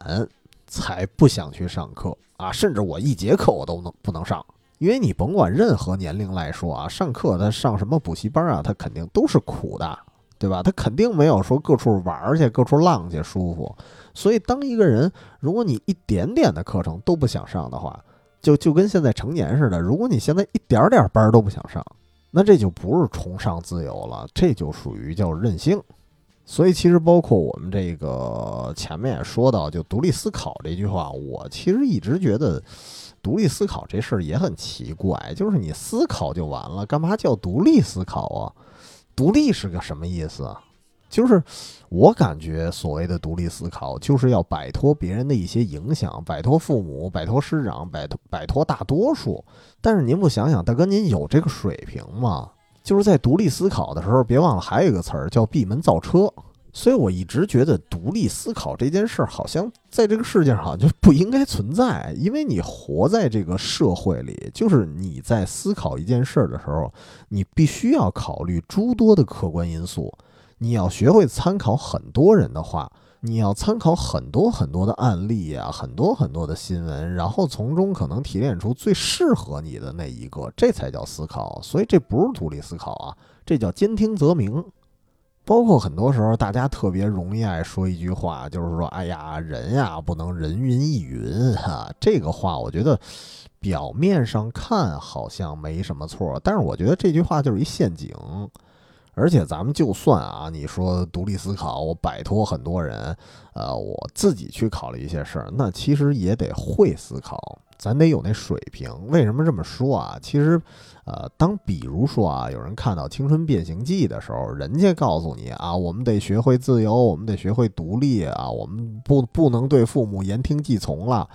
才不想去上课啊？甚至我一节课我都能不能上？因为你甭管任何年龄来说啊，上课他上什么补习班啊，他肯定都是苦的，对吧？他肯定没有说各处玩去、各处浪去舒服。所以，当一个人如果你一点点的课程都不想上的话，就就跟现在成年似的，如果你现在一点点班都不想上。那这就不是崇尚自由了，这就属于叫任性。所以其实包括我们这个前面也说到，就独立思考这句话，我其实一直觉得独立思考这事儿也很奇怪，就是你思考就完了，干嘛叫独立思考啊？独立是个什么意思啊？就是我感觉所谓的独立思考，就是要摆脱别人的一些影响，摆脱父母，摆脱师长，摆脱摆脱大多数。但是您不想想，大哥，您有这个水平吗？就是在独立思考的时候，别忘了还有一个词儿叫闭门造车。所以我一直觉得独立思考这件事儿，好像在这个世界上就不应该存在，因为你活在这个社会里，就是你在思考一件事儿的时候，你必须要考虑诸多的客观因素。你要学会参考很多人的话，你要参考很多很多的案例啊，很多很多的新闻，然后从中可能提炼出最适合你的那一个，这才叫思考。所以这不是独立思考啊，这叫兼听则明。包括很多时候，大家特别容易爱说一句话，就是说：“哎呀，人呀，不能人云亦云。”哈，这个话我觉得表面上看好像没什么错，但是我觉得这句话就是一陷阱。而且咱们就算啊，你说独立思考，我摆脱很多人，呃，我自己去考虑一些事儿，那其实也得会思考，咱得有那水平。为什么这么说啊？其实，呃，当比如说啊，有人看到《青春变形记》的时候，人家告诉你啊，我们得学会自由，我们得学会独立啊，我们不不能对父母言听计从了。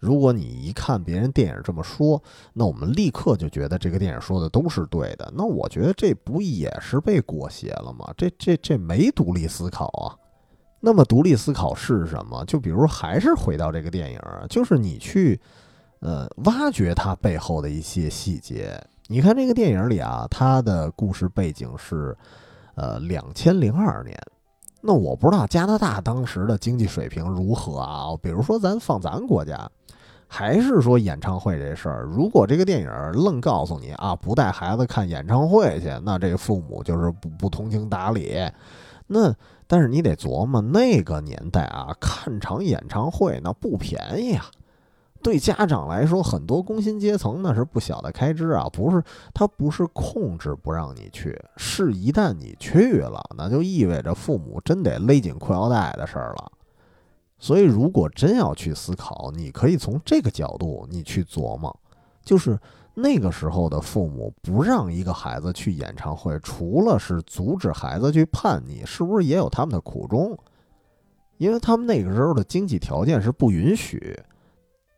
如果你一看别人电影这么说，那我们立刻就觉得这个电影说的都是对的。那我觉得这不也是被裹挟了吗？这这这没独立思考啊。那么独立思考是什么？就比如还是回到这个电影，就是你去呃挖掘它背后的一些细节。你看这个电影里啊，它的故事背景是呃两千零二年。那我不知道加拿大当时的经济水平如何啊？比如说咱放咱国家。还是说演唱会这事儿，如果这个电影愣告诉你啊，不带孩子看演唱会去，那这个父母就是不不通情达理。那但是你得琢磨，那个年代啊，看场演唱会那不便宜啊。对家长来说，很多工薪阶层那是不小的开支啊。不是他不是控制不让你去，是一旦你去了，那就意味着父母真得勒紧裤腰带的事儿了。所以，如果真要去思考，你可以从这个角度你去琢磨，就是那个时候的父母不让一个孩子去演唱会，除了是阻止孩子去叛逆，是不是也有他们的苦衷？因为他们那个时候的经济条件是不允许。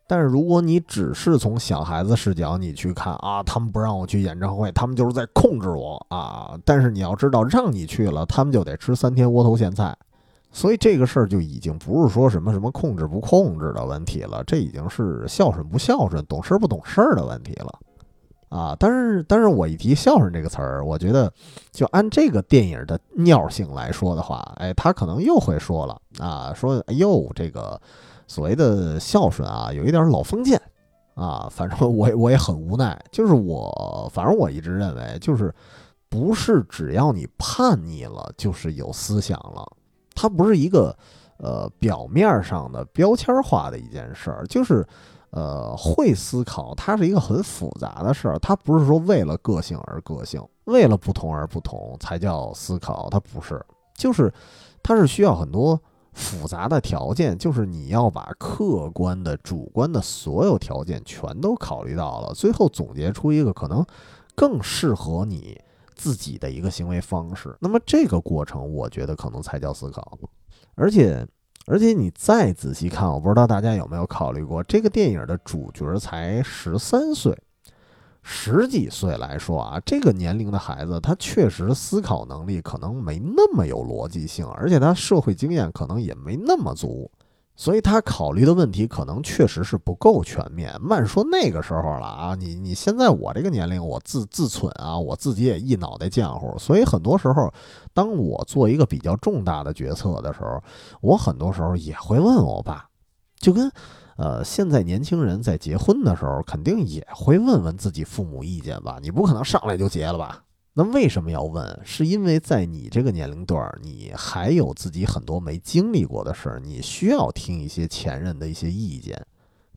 但是，如果你只是从小孩子视角你去看啊，他们不让我去演唱会，他们就是在控制我啊。但是你要知道，让你去了，他们就得吃三天窝头咸菜。所以这个事儿就已经不是说什么什么控制不控制的问题了，这已经是孝顺不孝顺、懂事不懂事儿的问题了，啊！但是，但是我一提孝顺这个词儿，我觉得就按这个电影的尿性来说的话，哎，他可能又会说了啊，说哎呦，这个所谓的孝顺啊，有一点老封建啊。反正我我也很无奈，就是我反正我一直认为，就是不是只要你叛逆了，就是有思想了。它不是一个呃表面上的标签化的一件事儿，就是呃会思考，它是一个很复杂的事儿，它不是说为了个性而个性，为了不同而不同才叫思考，它不是，就是它是需要很多。复杂的条件就是你要把客观的、主观的所有条件全都考虑到了，最后总结出一个可能更适合你自己的一个行为方式。那么这个过程，我觉得可能才叫思考。而且，而且你再仔细看，我不知道大家有没有考虑过，这个电影的主角才十三岁。十几岁来说啊，这个年龄的孩子，他确实思考能力可能没那么有逻辑性，而且他社会经验可能也没那么足，所以他考虑的问题可能确实是不够全面。慢说那个时候了啊，你你现在我这个年龄，我自自蠢啊，我自己也一脑袋浆糊，所以很多时候，当我做一个比较重大的决策的时候，我很多时候也会问我爸，就跟。呃，现在年轻人在结婚的时候，肯定也会问问自己父母意见吧？你不可能上来就结了吧？那为什么要问？是因为在你这个年龄段，你还有自己很多没经历过的事儿，你需要听一些前任的一些意见。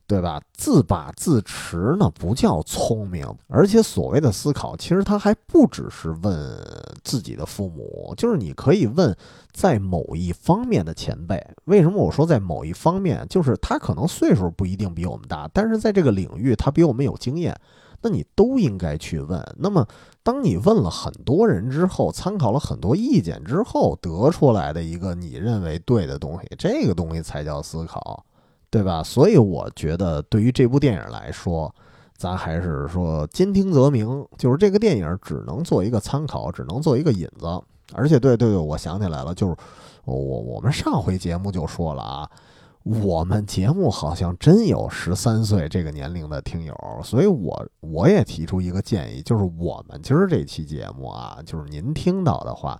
对吧？自把自持呢，不叫聪明。而且所谓的思考，其实他还不只是问自己的父母，就是你可以问在某一方面的前辈。为什么我说在某一方面？就是他可能岁数不一定比我们大，但是在这个领域他比我们有经验，那你都应该去问。那么，当你问了很多人之后，参考了很多意见之后，得出来的一个你认为对的东西，这个东西才叫思考。对吧？所以我觉得，对于这部电影来说，咱还是说兼听则明，就是这个电影只能做一个参考，只能做一个引子。而且，对对对，我想起来了，就是我我们上回节目就说了啊，我们节目好像真有十三岁这个年龄的听友，所以我我也提出一个建议，就是我们今儿这期节目啊，就是您听到的话。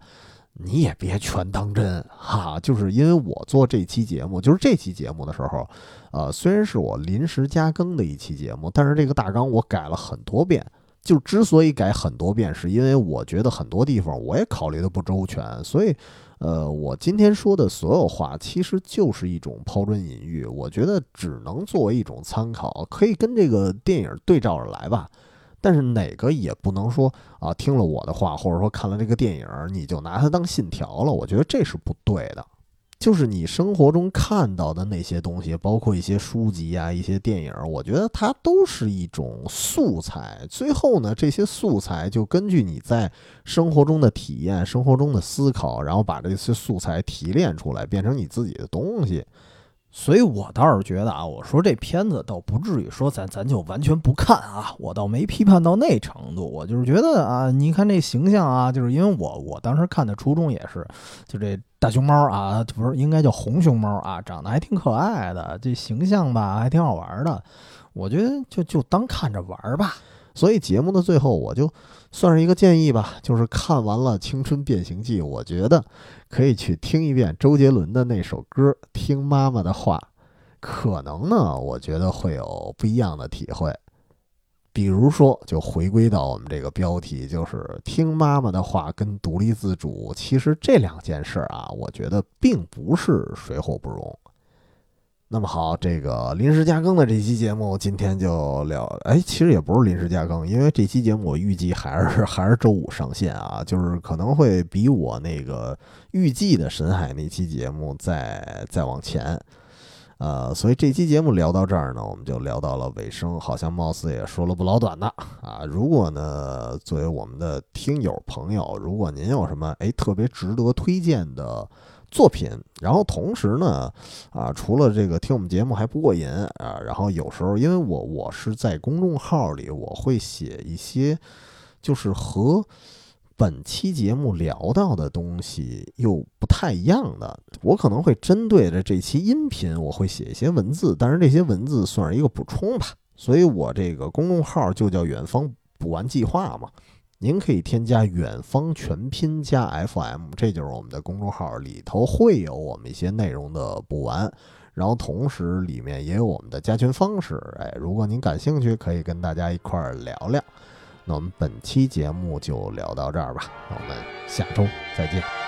你也别全当真哈，就是因为我做这期节目，就是这期节目的时候，呃，虽然是我临时加更的一期节目，但是这个大纲我改了很多遍。就之所以改很多遍，是因为我觉得很多地方我也考虑的不周全，所以，呃，我今天说的所有话其实就是一种抛砖引玉，我觉得只能作为一种参考，可以跟这个电影对照着来吧。但是哪个也不能说啊，听了我的话，或者说看了这个电影，你就拿它当信条了。我觉得这是不对的。就是你生活中看到的那些东西，包括一些书籍啊、一些电影，我觉得它都是一种素材。最后呢，这些素材就根据你在生活中的体验、生活中的思考，然后把这些素材提炼出来，变成你自己的东西。所以我倒是觉得啊，我说这片子倒不至于说咱咱就完全不看啊，我倒没批判到那程度。我就是觉得啊，你看这形象啊，就是因为我我当时看的初衷也是，就这大熊猫啊，不是应该叫红熊猫啊，长得还挺可爱的，这形象吧还挺好玩的。我觉得就就当看着玩儿吧。所以节目的最后，我就算是一个建议吧，就是看完了《青春变形记》，我觉得可以去听一遍周杰伦的那首歌《听妈妈的话》，可能呢，我觉得会有不一样的体会。比如说，就回归到我们这个标题，就是听妈妈的话跟独立自主，其实这两件事啊，我觉得并不是水火不容。那么好，这个临时加更的这期节目今天就聊。哎，其实也不是临时加更，因为这期节目我预计还是还是周五上线啊，就是可能会比我那个预计的神海那期节目再再往前。呃，所以这期节目聊到这儿呢，我们就聊到了尾声，好像貌似也说了不老短的啊。如果呢，作为我们的听友朋友，如果您有什么哎特别值得推荐的。作品，然后同时呢，啊，除了这个听我们节目还不过瘾啊，然后有时候因为我我是在公众号里，我会写一些就是和本期节目聊到的东西又不太一样的，我可能会针对着这期音频，我会写一些文字，但是这些文字算是一个补充吧，所以我这个公众号就叫远方补完计划嘛。您可以添加“远方全拼加 FM”，这就是我们的公众号，里头会有我们一些内容的补完，然后同时里面也有我们的加群方式。哎，如果您感兴趣，可以跟大家一块儿聊聊。那我们本期节目就聊到这儿吧，那我们下周再见。